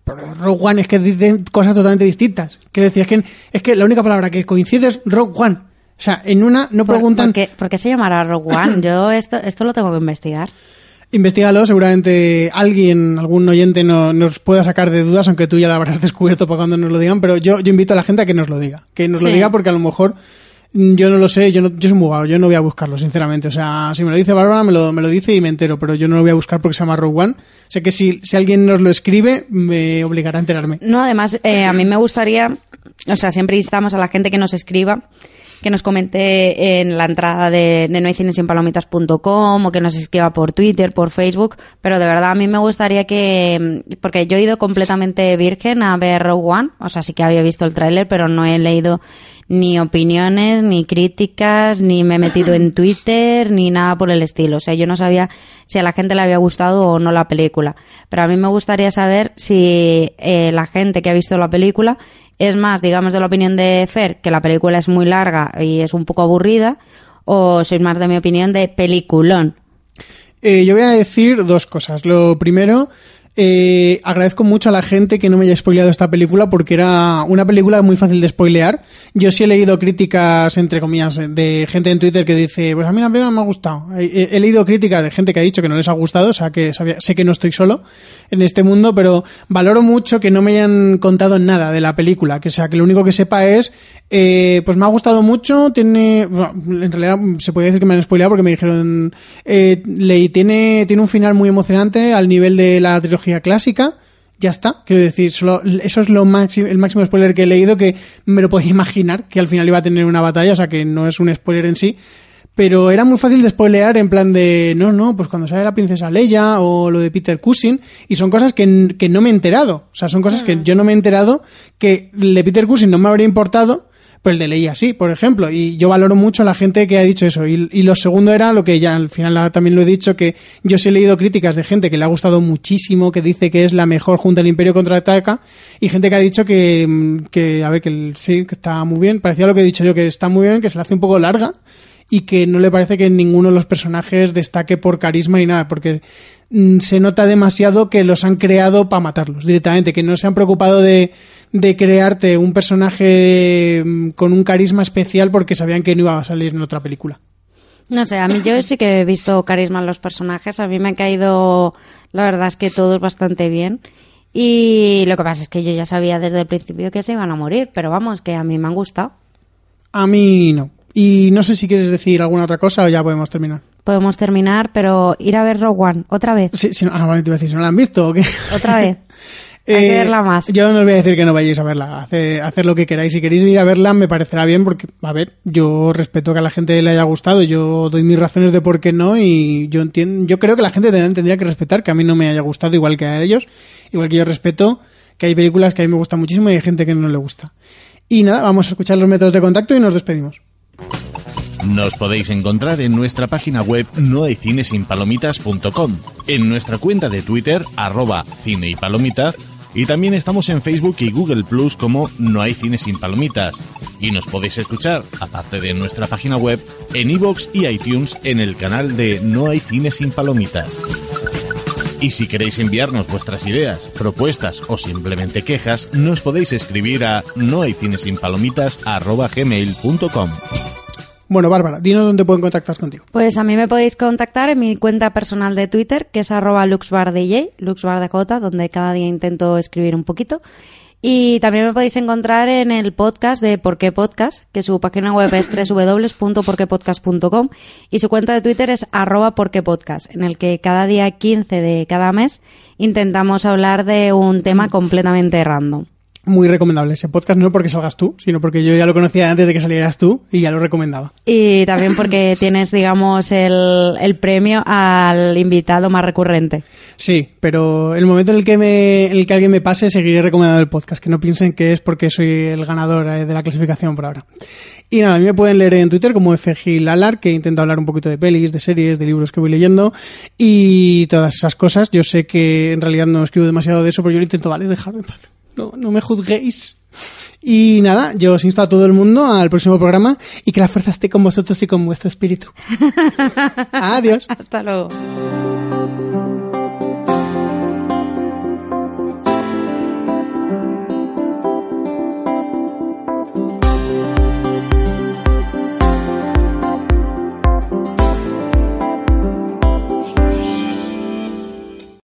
Pero Rogue One es que dicen cosas totalmente distintas. Quiero decir, es que, es que la única palabra que coincide es Rogue One. O sea, en una no Por, preguntan... ¿por, qué, por qué se llamará Rogue One? [COUGHS] Yo esto, esto lo tengo que investigar. Investígalo, seguramente alguien, algún oyente no- nos pueda sacar de dudas, aunque tú ya lo habrás [LAUGHS] descubierto para cuando nos lo digan, pero yo, yo invito a la gente a que nos lo diga. Que nos lo diga porque a lo mejor mm, yo no lo sé, yo, no, yo soy muy vago, yo no voy a buscarlo, sinceramente. O sea, si me lo dice Bárbara, me lo, me lo dice y me entero, pero yo no lo voy a buscar porque se llama Rogue One. Sé que si, si alguien nos lo escribe, me obligará a enterarme. No, además, eh, a mí me gustaría, o sea, siempre instamos a la gente que nos escriba, que nos comente en la entrada de, de o que nos escriba por Twitter, por Facebook, pero de verdad a mí me gustaría que, porque yo he ido completamente virgen a ver Rogue One, o sea, sí que había visto el tráiler, pero no he leído ni opiniones, ni críticas, ni me he metido en [LAUGHS] Twitter, ni nada por el estilo. O sea, yo no sabía si a la gente le había gustado o no la película. Pero a mí me gustaría saber si eh, la gente que ha visto la película es más, digamos, de la opinión de Fer, que la película es muy larga y es un poco aburrida, o sois más de mi opinión de peliculón. Eh, yo voy a decir dos cosas. Lo primero, eh, agradezco mucho a la gente que no me haya spoileado esta película porque era una película muy fácil de spoilear. Yo sí he leído críticas, entre comillas, de gente en Twitter que dice, pues a mí la película me ha gustado. He, leído críticas de gente que ha dicho que no les ha gustado, o sea que sabía- sé que no estoy solo en este mundo, pero valoro mucho que no me hayan contado nada de la película, que sea que lo único que sepa es, eh, pues me ha gustado mucho, tiene, en realidad se puede decir que me han spoileado porque me dijeron, eh, leí, tiene, tiene un final muy emocionante al nivel de la trilogía clásica. Ya está, quiero decir, solo, eso es lo máximo, el máximo spoiler que he leído, que me lo podía [LAUGHS] imaginar, que al final iba a tener una batalla, o sea que no es un spoiler en sí, pero era muy fácil de spoilear en plan de, no, no, pues cuando sale la princesa Leia o lo de Peter Cushing, y son cosas que, que no me he enterado, o sea, son cosas que yo no me he enterado, que el de Peter Cushing no me habría importado, pero el de Leia sí, por ejemplo, y yo valoro mucho a la gente que ha dicho eso, y, y lo segundo era lo que ya al final también lo he dicho, que yo sí he leído críticas de gente que le ha gustado muchísimo, que dice que es la mejor junta del Imperio contraataca, y gente que ha dicho que, mm, que a ver, que sí, que está muy bien, parecía lo que he dicho yo, que está muy bien, que se la hace un poco larga, y que no le parece que ninguno de los personajes destaque por carisma ni nada, porque mm, se nota demasiado que los han creado para matarlos directamente, que no se han preocupado de, de crearte un personaje mm, con un carisma especial porque sabían que no iba a salir en otra película. No sé, a mí yo sí que he visto carisma en los personajes. A mí me ha caído, la verdad es que todos bastante bien. Y lo que pasa es que yo ya sabía desde el principio que se iban a morir, pero vamos, que a mí me han gustado. A mí no. Y no sé si quieres decir alguna otra cosa o ya podemos terminar. Podemos terminar, pero ir a ver Rogue One otra vez. Sí, sí, no, ah, vale, te iba a decir, ¿si no la han visto o qué? Otra vez. [LAUGHS] Hay que verla más. Eh, Yo no os voy a decir que no vayáis a verla, hace- hacer lo que queráis. Si queréis ir a verla, me parecerá bien, porque, a ver, yo respeto que a la gente le haya gustado, yo doy mis razones de por qué no, y yo entiendo, yo creo que la gente tendría que respetar que a mí no me haya gustado, igual que a ellos, igual que yo respeto que hay películas que a mí me gustan muchísimo y hay gente que no le gusta. Y nada, vamos a escuchar los métodos de contacto y nos despedimos. Nos podéis encontrar en nuestra página web nohaycinesinpalomitas.com, en nuestra cuenta de Twitter, arroba cine y palomita, y también estamos en Facebook y Google Plus como No hay cine sin palomitas. Y nos podéis escuchar, aparte de nuestra página web, en iVoox y iTunes en el canal de No hay cine sin palomitas. Y si queréis enviarnos vuestras ideas, propuestas o simplemente quejas, nos podéis escribir a nohaycinesinpalomitas.gmail.com Bueno, Bárbara, dinos dónde pueden contactar contigo. Pues a mí me podéis contactar en mi cuenta personal de Twitter, que es arroba luxbardj, luxbardj, donde cada día intento escribir un poquito. Y también me podéis encontrar en el podcast de Por qué Podcast, que su página web es www.porquepodcast.com y su cuenta de Twitter es arroba porquepodcast, en el que cada día 15 de cada mes intentamos hablar de un tema completamente random. Muy recomendable ese podcast, no porque salgas tú, sino porque yo ya lo conocía antes de que salieras tú y ya lo recomendaba. Y también porque [LAUGHS] tienes, digamos, el, el premio al invitado más recurrente. Sí, pero el momento en el que me, en el que alguien me pase, seguiré recomendando el podcast, que no piensen que es porque soy el ganador eh, de la clasificación por ahora. Y nada, a mí me pueden leer en Twitter como FGLalar, que intento hablar un poquito de pelis, de series, de libros que voy leyendo y todas esas cosas. Yo sé que en realidad no escribo demasiado de eso, pero yo lo intento, vale, dejarme en paz. No, no me juzguéis. Y nada, yo os insto a todo el mundo al próximo programa y que la fuerza esté con vosotros y con vuestro espíritu. [LAUGHS] Adiós. Hasta luego.